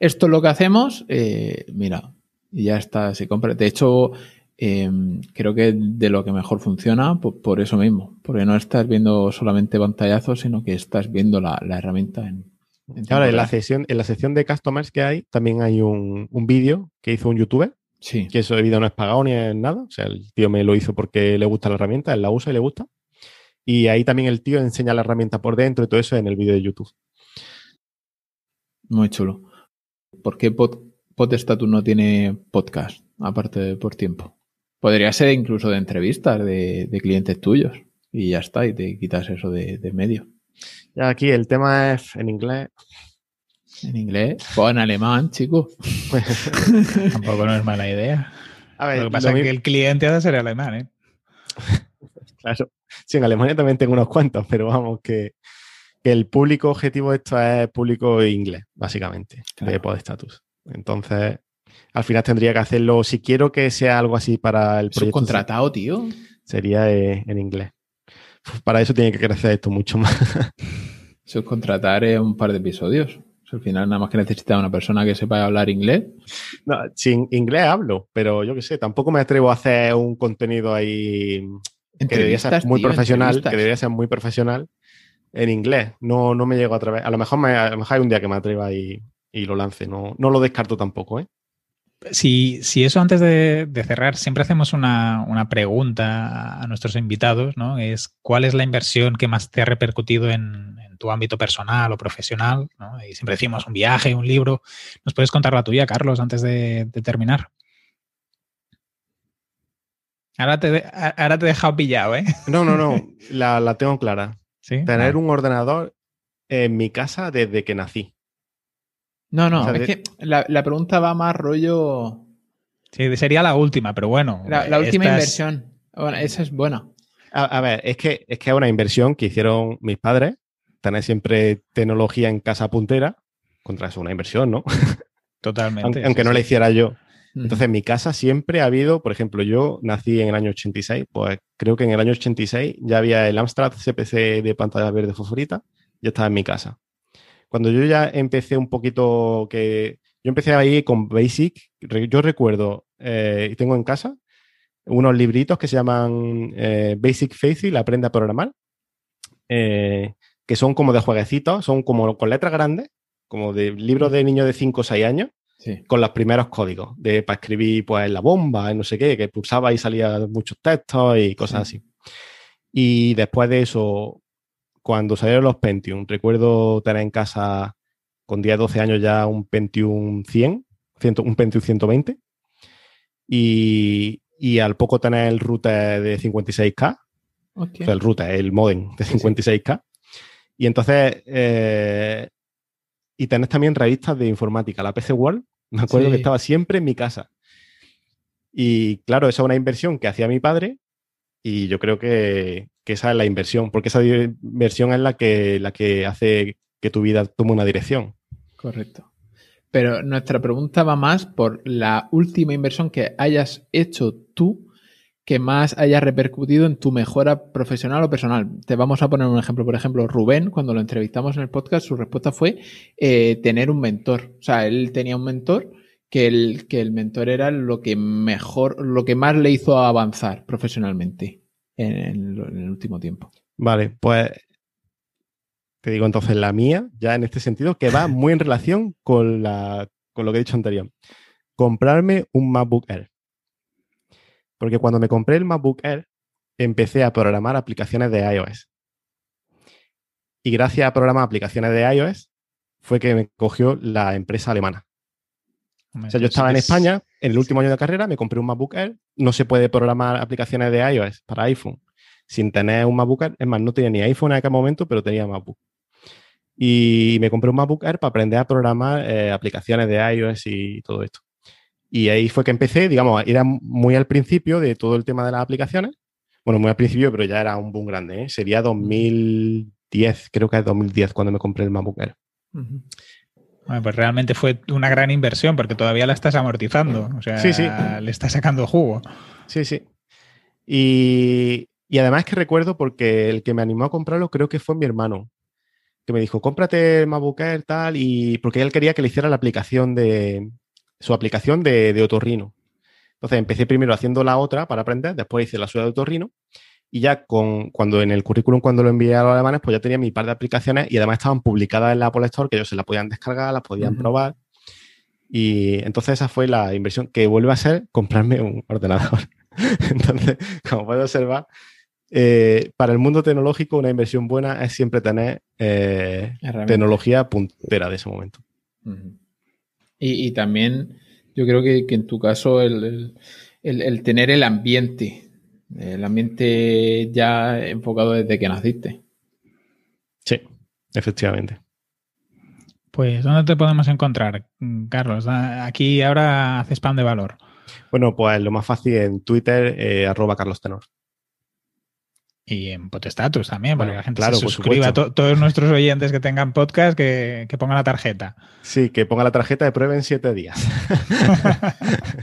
Esto es lo que hacemos, eh, mira, y ya está, se compra. De hecho, Em, creo que de lo que mejor funciona por, eso mismo, porque no estás viendo solamente pantallazos, sino que estás viendo la, herramienta en, Ahora, en la, sección, en la sección de customers que hay, también hay un, vídeo que hizo un youtuber. Sí. Que eso de vídeo no es pagado ni es nada. O sea, el tío me lo hizo porque le gusta la herramienta, él la usa y le gusta. Y ahí también el tío enseña la herramienta por dentro y todo eso en el vídeo de YouTube. Muy chulo. ¿Por qué Podestatus no tiene podcast, aparte de por tiempo? Podría ser incluso de entrevistas de, clientes tuyos y ya está, y te quitas eso de, medio. Ya aquí el tema es en inglés. ¿En inglés? O en alemán, chico. Tampoco no es mala idea. A ver, lo que pasa es que el cliente ha de ser alemán, ¿eh? claro. Sí, en Alemania también tengo unos cuantos, pero vamos, que, el público objetivo de esto es público inglés, básicamente, de Podestatus. Entonces, al final tendría que hacerlo, si quiero que sea algo así para el proyecto. Subcontratado, tío. Sería eh, en inglés. para eso tiene que crecer esto mucho más. Subcontratar es un par de episodios. al final nada más que necesita una persona que sepa hablar inglés. No, sin inglés hablo, pero yo qué sé, tampoco me atrevo a hacer un contenido ahí que debería ser muy profesional, que debería ser muy profesional en inglés. No, no me llego a través. A lo mejor, a lo mejor hay un día que me atreva y, y lo lance. No, no lo descarto tampoco, ¿eh? Si, eso antes de, cerrar, siempre hacemos una, pregunta a nuestros invitados, ¿no? Es ¿cuál es la inversión que más te ha repercutido en, tu ámbito personal o profesional? Y siempre decimos un viaje, un libro. ¿Nos puedes contar la tuya, Carlos, antes de, terminar? Ahora te, ahora te he dejado pillado, ¿eh? No, no, no. La, la tengo clara. ¿Sí? Tener Ah, un ordenador en mi casa desde que nací. No, no, O sea, es de- que la, la pregunta va más rollo. Sí, sería la última, pero bueno. La, la última es- inversión. Bueno, esa es buena. A, a ver, es que, es que es una inversión que hicieron mis padres. Tener siempre tecnología en casa puntera. Contra eso, una inversión, ¿no? Totalmente. aunque sí, aunque no sí. la hiciera yo. Entonces, en mi casa siempre ha habido, por ejemplo, yo nací en el año 86, pues creo que en el año 86 ya había el Amstrad CPC de pantalla verde fosforita, ya estaba en mi casa. Cuando yo ya empecé un poquito que... Yo empecé ahí con Basic, yo recuerdo, eh, y tengo en casa unos libritos que se llaman eh, Basic Facil, Aprende a Programar, eh, que son como de jueguecitos, son como con letras grandes, como de libros de niños de 5 o 6 años, Sí. con los primeros códigos de para escribir pues la bomba, no sé qué, que pulsaba y salía muchos textos y cosas Sí. así. Y después de eso, cuando salieron los Pentium, recuerdo tener en casa con 10, 12 años ya un Pentium 100, 100 un Pentium 120 y, y al poco tener el router de 56K, Ok. o sea, el router, el modem de Sí, sí. 56K. Y entonces, eh, y tenés también revistas de informática. La PC World, me acuerdo Sí. que estaba siempre en mi casa. Y claro, esa es una inversión que hacía mi padre y yo creo que, que esa es la inversión, porque esa inversión es la que, la que hace que tu vida tome una dirección. Correcto. Pero nuestra pregunta va más por la última inversión que hayas hecho tú que más haya repercutido en tu mejora profesional o personal. Te vamos a poner un ejemplo. Por ejemplo, Rubén, cuando lo entrevistamos en el podcast, su respuesta fue eh, tener un mentor. O sea, él tenía un mentor que el, que el mentor era lo que mejor, lo que más le hizo avanzar profesionalmente en, el último tiempo. Vale, pues te digo entonces la mía, ya en este sentido, que va muy en relación con, la, con lo que he dicho anterior. Comprarme un MacBook Air. Porque cuando me compré el MacBook Air, empecé a programar aplicaciones de iOS. Y gracias a programar aplicaciones de iOS, fue que me cogió la empresa alemana. Hombre, O sea, yo estaba en es- España, en el último año de carrera, me compré un MacBook Air. No se puede programar aplicaciones de iOS para iPhone sin tener un MacBook Air. Es más, no tenía ni iPhone en aquel momento, pero tenía MacBook. Y me compré un MacBook Air para aprender a programar eh, aplicaciones de iOS y todo esto. Y ahí fue que empecé, digamos, era muy al principio de todo el tema de las aplicaciones. Bueno, muy al principio, pero ya era un boom grande. ¿eh? Sería 2010, creo que es 2010 cuando me compré el MacBook Air. Ujú. Bueno, pues realmente fue una gran inversión porque todavía la estás amortizando. O sea, Sí, sí. le estás sacando jugo. Sí, sí. Y, y además que recuerdo porque el que me animó a comprarlo creo que fue mi hermano, que me dijo, cómprate el MacBook Air, tal, y porque él quería que le hiciera la aplicación de, su aplicación de, de otorrino. Entonces empecé primero haciendo la otra para aprender, después hice la suya de otorrino, y ya con, cuando en el currículum, cuando lo envié a los alemanes, pues ya tenía mi par de aplicaciones y además estaban publicadas en la Apple Store, que ellos se las podían descargar, las podían probar. Y entonces esa fue la inversión que vuelve a ser comprarme un ordenador. entonces, como puedes observar, eh, para el mundo tecnológico una inversión buena es siempre tener eh, tecnología puntera de ese momento. Y, y también yo creo que, que en tu caso el, el- el- el tener el ambiente, el ambiente ya enfocado desde que naciste. Sí, efectivamente. Pues, ¿dónde te podemos encontrar, Carlos? Da- Aquí ahora haces spam de valor. Bueno, pues lo más fácil en Twitter, eh, arroba Carlos Tenor. Y en Potestatus también, para Bueno, que la gente claro, se suscriba. To- todos nuestros oyentes que tengan podcast, que, que pongan la tarjeta. Sí, que ponga la tarjeta de prueba en siete días.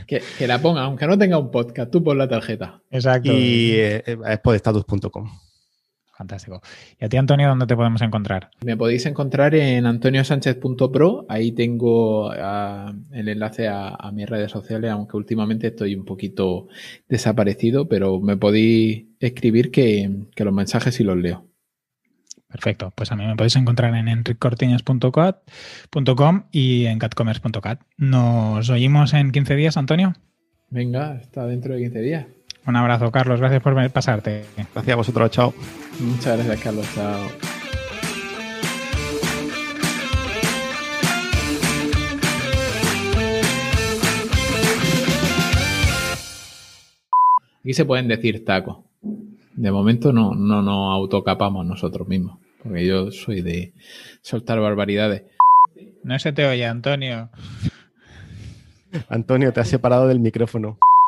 Que, que la ponga, aunque no tenga un podcast, tú pon la tarjeta. Exacto. y eh, es podestatus.com. Fantástico. ¿Y a ti, Antonio, dónde te podemos encontrar? Me podéis encontrar en antoniosánchez.pro. Ahí tengo ah, el enlace a, a mis redes sociales, aunque últimamente estoy un poquito desaparecido, pero me podéis escribir que, que los mensajes sí los leo. Perfecto. Pues a mí me podéis encontrar en enriccortiñas.com y en catcommerce.cat. Nos oímos en 15 días, Antonio. Venga, hasta dentro de 15 días. Un abrazo, Carlos. Gracias por pasarte. Gracias a vosotros, chao. Muchas gracias, Carlos. Chao. Aquí se pueden decir tacos. De momento no, no nos autocapamos nosotros mismos, porque yo soy de soltar barbaridades. No se te oye, Antonio. Antonio, te has separado del micrófono.